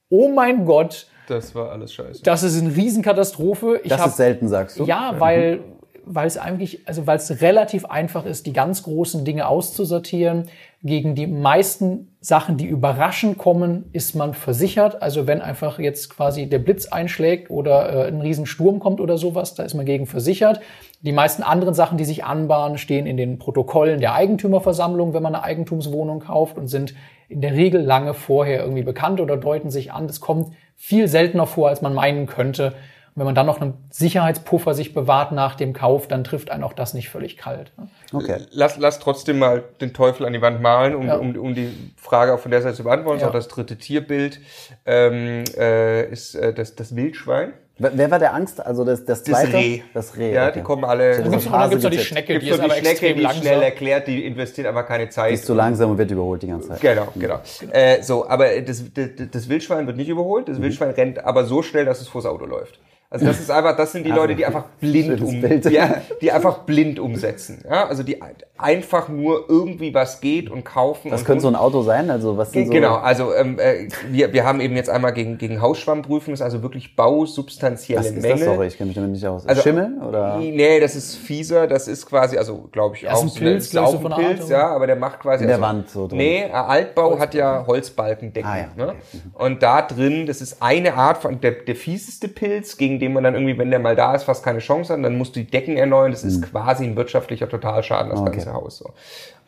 oh mein Gott, das war alles scheiße. Das ist eine Riesenkatastrophe. Ich das hab, ist selten, sagst du? Ja, weil, weil es eigentlich, also weil es relativ einfach ist, die ganz großen Dinge auszusortieren. Gegen die meisten Sachen, die überraschend kommen, ist man versichert. Also wenn einfach jetzt quasi der Blitz einschlägt oder äh, ein Riesensturm kommt oder sowas, da ist man gegen versichert. Die meisten anderen Sachen, die sich anbahnen, stehen in den Protokollen der Eigentümerversammlung, wenn man eine Eigentumswohnung kauft und sind in der Regel lange vorher irgendwie bekannt oder deuten sich an. Das kommt viel seltener vor, als man meinen könnte. Wenn man dann noch einen Sicherheitspuffer sich bewahrt nach dem Kauf, dann trifft einen auch das nicht völlig kalt. Ne? Okay. Lass, lass trotzdem mal den Teufel an die Wand malen, um, ja. um, um die Frage auch von der Seite zu beantworten. Ja. Auch das dritte Tierbild ähm, äh, ist äh, das, das Wildschwein. Wer war der Angst? Also das, das zweite? Das Reh. Das Reh. Ja, okay. die kommen alle. So, gibt's, dann gibt's noch die Schnecke, die ist aber die Schnecke, die langsam. schnell erklärt, die investiert aber keine Zeit. Die ist zu langsam und wird überholt die ganze Zeit. Genau, genau. genau. Äh, so, aber das, das, das Wildschwein wird nicht überholt. Das mhm. Wildschwein rennt aber so schnell, dass es vors Auto läuft. Also das ist einfach, das sind die also, Leute, die einfach blind um, ja, die einfach blind umsetzen. Ja, also die einfach nur irgendwie was geht und kaufen. Was könnte so ein Auto sein? Also was sind so Genau, also ähm, äh, wir, wir haben eben jetzt einmal gegen, gegen Hausschwammprüfung, das ist also wirklich bausubstanzielle was Mängel. Ist das? Sorry, ich kenne mich damit nicht aus. Also, Schimmel oder? Nee, das ist fieser, das ist quasi, also glaube ich ja, auch ein Pilz, so ein Pilz, ja, aber der macht quasi. In der also, Wand so drin. Nee, Altbau hat ja Holzbalkendecken. Ah, ja, ne? ne? Und da drin, das ist eine Art von, der, der fieseste Pilz, gegen den man dann irgendwie, wenn der mal da ist, fast keine Chance hat, dann musst du die Decken erneuern. Das mhm. ist quasi ein wirtschaftlicher Totalschaden, das okay. ganze Haus. So.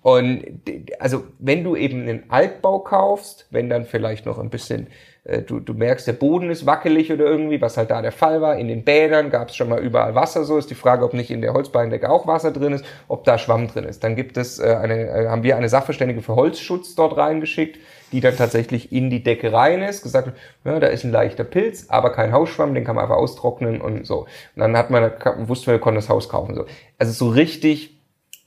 Und also wenn du eben einen Altbau kaufst, wenn dann vielleicht noch ein bisschen, du, du merkst, der Boden ist wackelig oder irgendwie, was halt da der Fall war, in den Bädern gab es schon mal überall Wasser, so ist die Frage, ob nicht in der Holzbeindecke auch Wasser drin ist, ob da Schwamm drin ist. Dann gibt es äh, eine, äh, haben wir eine Sachverständige für Holzschutz dort reingeschickt, die dann tatsächlich in die Decke rein ist, gesagt, ja, da ist ein leichter Pilz, aber kein Hausschwamm, den kann man einfach austrocknen und so. Und dann hat man, wusste man, wir konnten das Haus kaufen. So. Also so richtig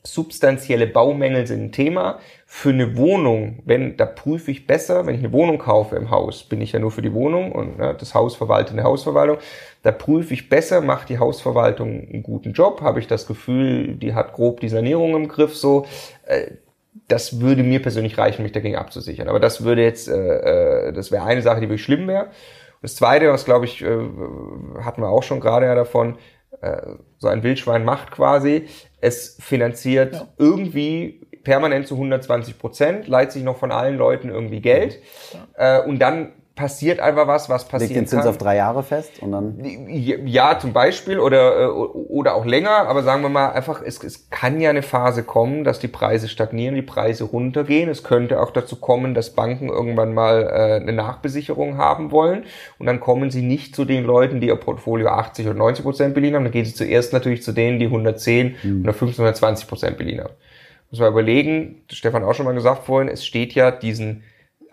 substanzielle Baumängel sind ein Thema. Für eine Wohnung, wenn, da prüfe ich besser, wenn ich eine Wohnung kaufe im Haus, bin ich ja nur für die Wohnung und ne, das Haus verwaltet eine Hausverwaltung, da prüfe ich besser, macht die Hausverwaltung einen guten Job, habe ich das Gefühl, die hat grob die Sanierung im Griff, so, äh, das würde mir persönlich reichen, mich dagegen abzusichern. Aber das würde jetzt, äh, äh das wäre eine Sache, die wirklich schlimm wäre. Das zweite, was glaube ich, äh, hatten wir auch schon gerade ja davon, äh, so ein Wildschwein macht quasi, es finanziert ja. irgendwie permanent zu 120 Prozent, leiht sich noch von allen Leuten irgendwie Geld äh, und dann passiert einfach was, was passiert. Legt den Zins kann. auf drei Jahre fest und dann? Ja, zum Beispiel oder, äh, oder auch länger, aber sagen wir mal einfach, es, es kann ja eine Phase kommen, dass die Preise stagnieren, die Preise runtergehen. Es könnte auch dazu kommen, dass Banken irgendwann mal äh, eine Nachbesicherung haben wollen und dann kommen sie nicht zu den Leuten, die ihr Portfolio 80 oder 90 Prozent beliehen haben, dann gehen sie zuerst natürlich zu denen, die 110 mhm. oder 15 oder 20 Prozent beliehen haben. Muss man überlegen, Stefan auch schon mal gesagt vorhin, es steht ja diesen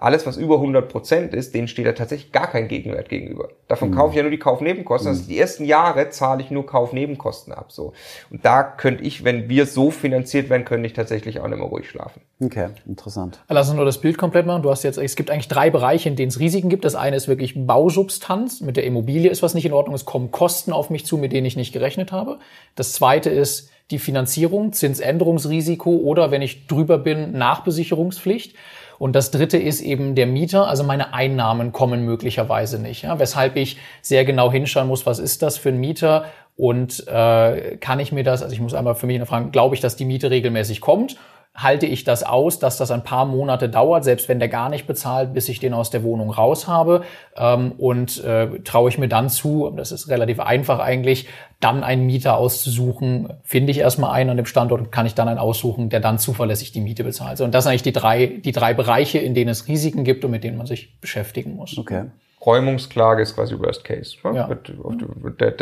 alles, was über 100 Prozent ist, denen steht da tatsächlich gar kein Gegenwert gegenüber. Davon mhm. kaufe ich ja nur die Kaufnebenkosten. Mhm. Also die ersten Jahre zahle ich nur Kaufnebenkosten ab. So. Und da könnte ich, wenn wir so finanziert werden, könnte ich tatsächlich auch nicht mehr ruhig schlafen. Okay, interessant. Lass uns nur das Bild komplett machen. Du hast jetzt, es gibt eigentlich drei Bereiche, in denen es Risiken gibt. Das eine ist wirklich Bausubstanz. Mit der Immobilie ist was nicht in Ordnung. Es kommen Kosten auf mich zu, mit denen ich nicht gerechnet habe. Das zweite ist die Finanzierung, Zinsänderungsrisiko oder wenn ich drüber bin, Nachbesicherungspflicht. Und das dritte ist eben der Mieter, also meine Einnahmen kommen möglicherweise nicht. Ja, weshalb ich sehr genau hinschauen muss, was ist das für ein Mieter? Und äh, kann ich mir das, also ich muss einmal für mich fragen, glaube ich, dass die Miete regelmäßig kommt halte ich das aus, dass das ein paar Monate dauert, selbst wenn der gar nicht bezahlt, bis ich den aus der Wohnung raus habe. Ähm, und äh, traue ich mir dann zu, das ist relativ einfach eigentlich, dann einen Mieter auszusuchen, finde ich erstmal einen an dem Standort und kann ich dann einen aussuchen, der dann zuverlässig die Miete bezahlt. und das sind eigentlich die drei, die drei Bereiche, in denen es Risiken gibt und mit denen man sich beschäftigen muss. Okay. Räumungsklage ist quasi Worst Case. Ja.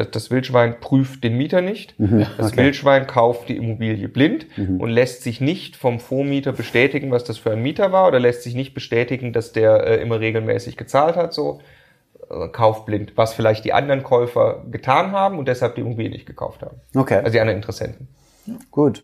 Das Wildschwein prüft den Mieter nicht. Mhm. Das okay. Wildschwein kauft die Immobilie blind mhm. und lässt sich nicht vom Vormieter bestätigen, was das für ein Mieter war, oder lässt sich nicht bestätigen, dass der äh, immer regelmäßig gezahlt hat. So äh, kauft blind, was vielleicht die anderen Käufer getan haben und deshalb die Immobilie nicht gekauft haben. Okay. Also die anderen Interessenten. Gut.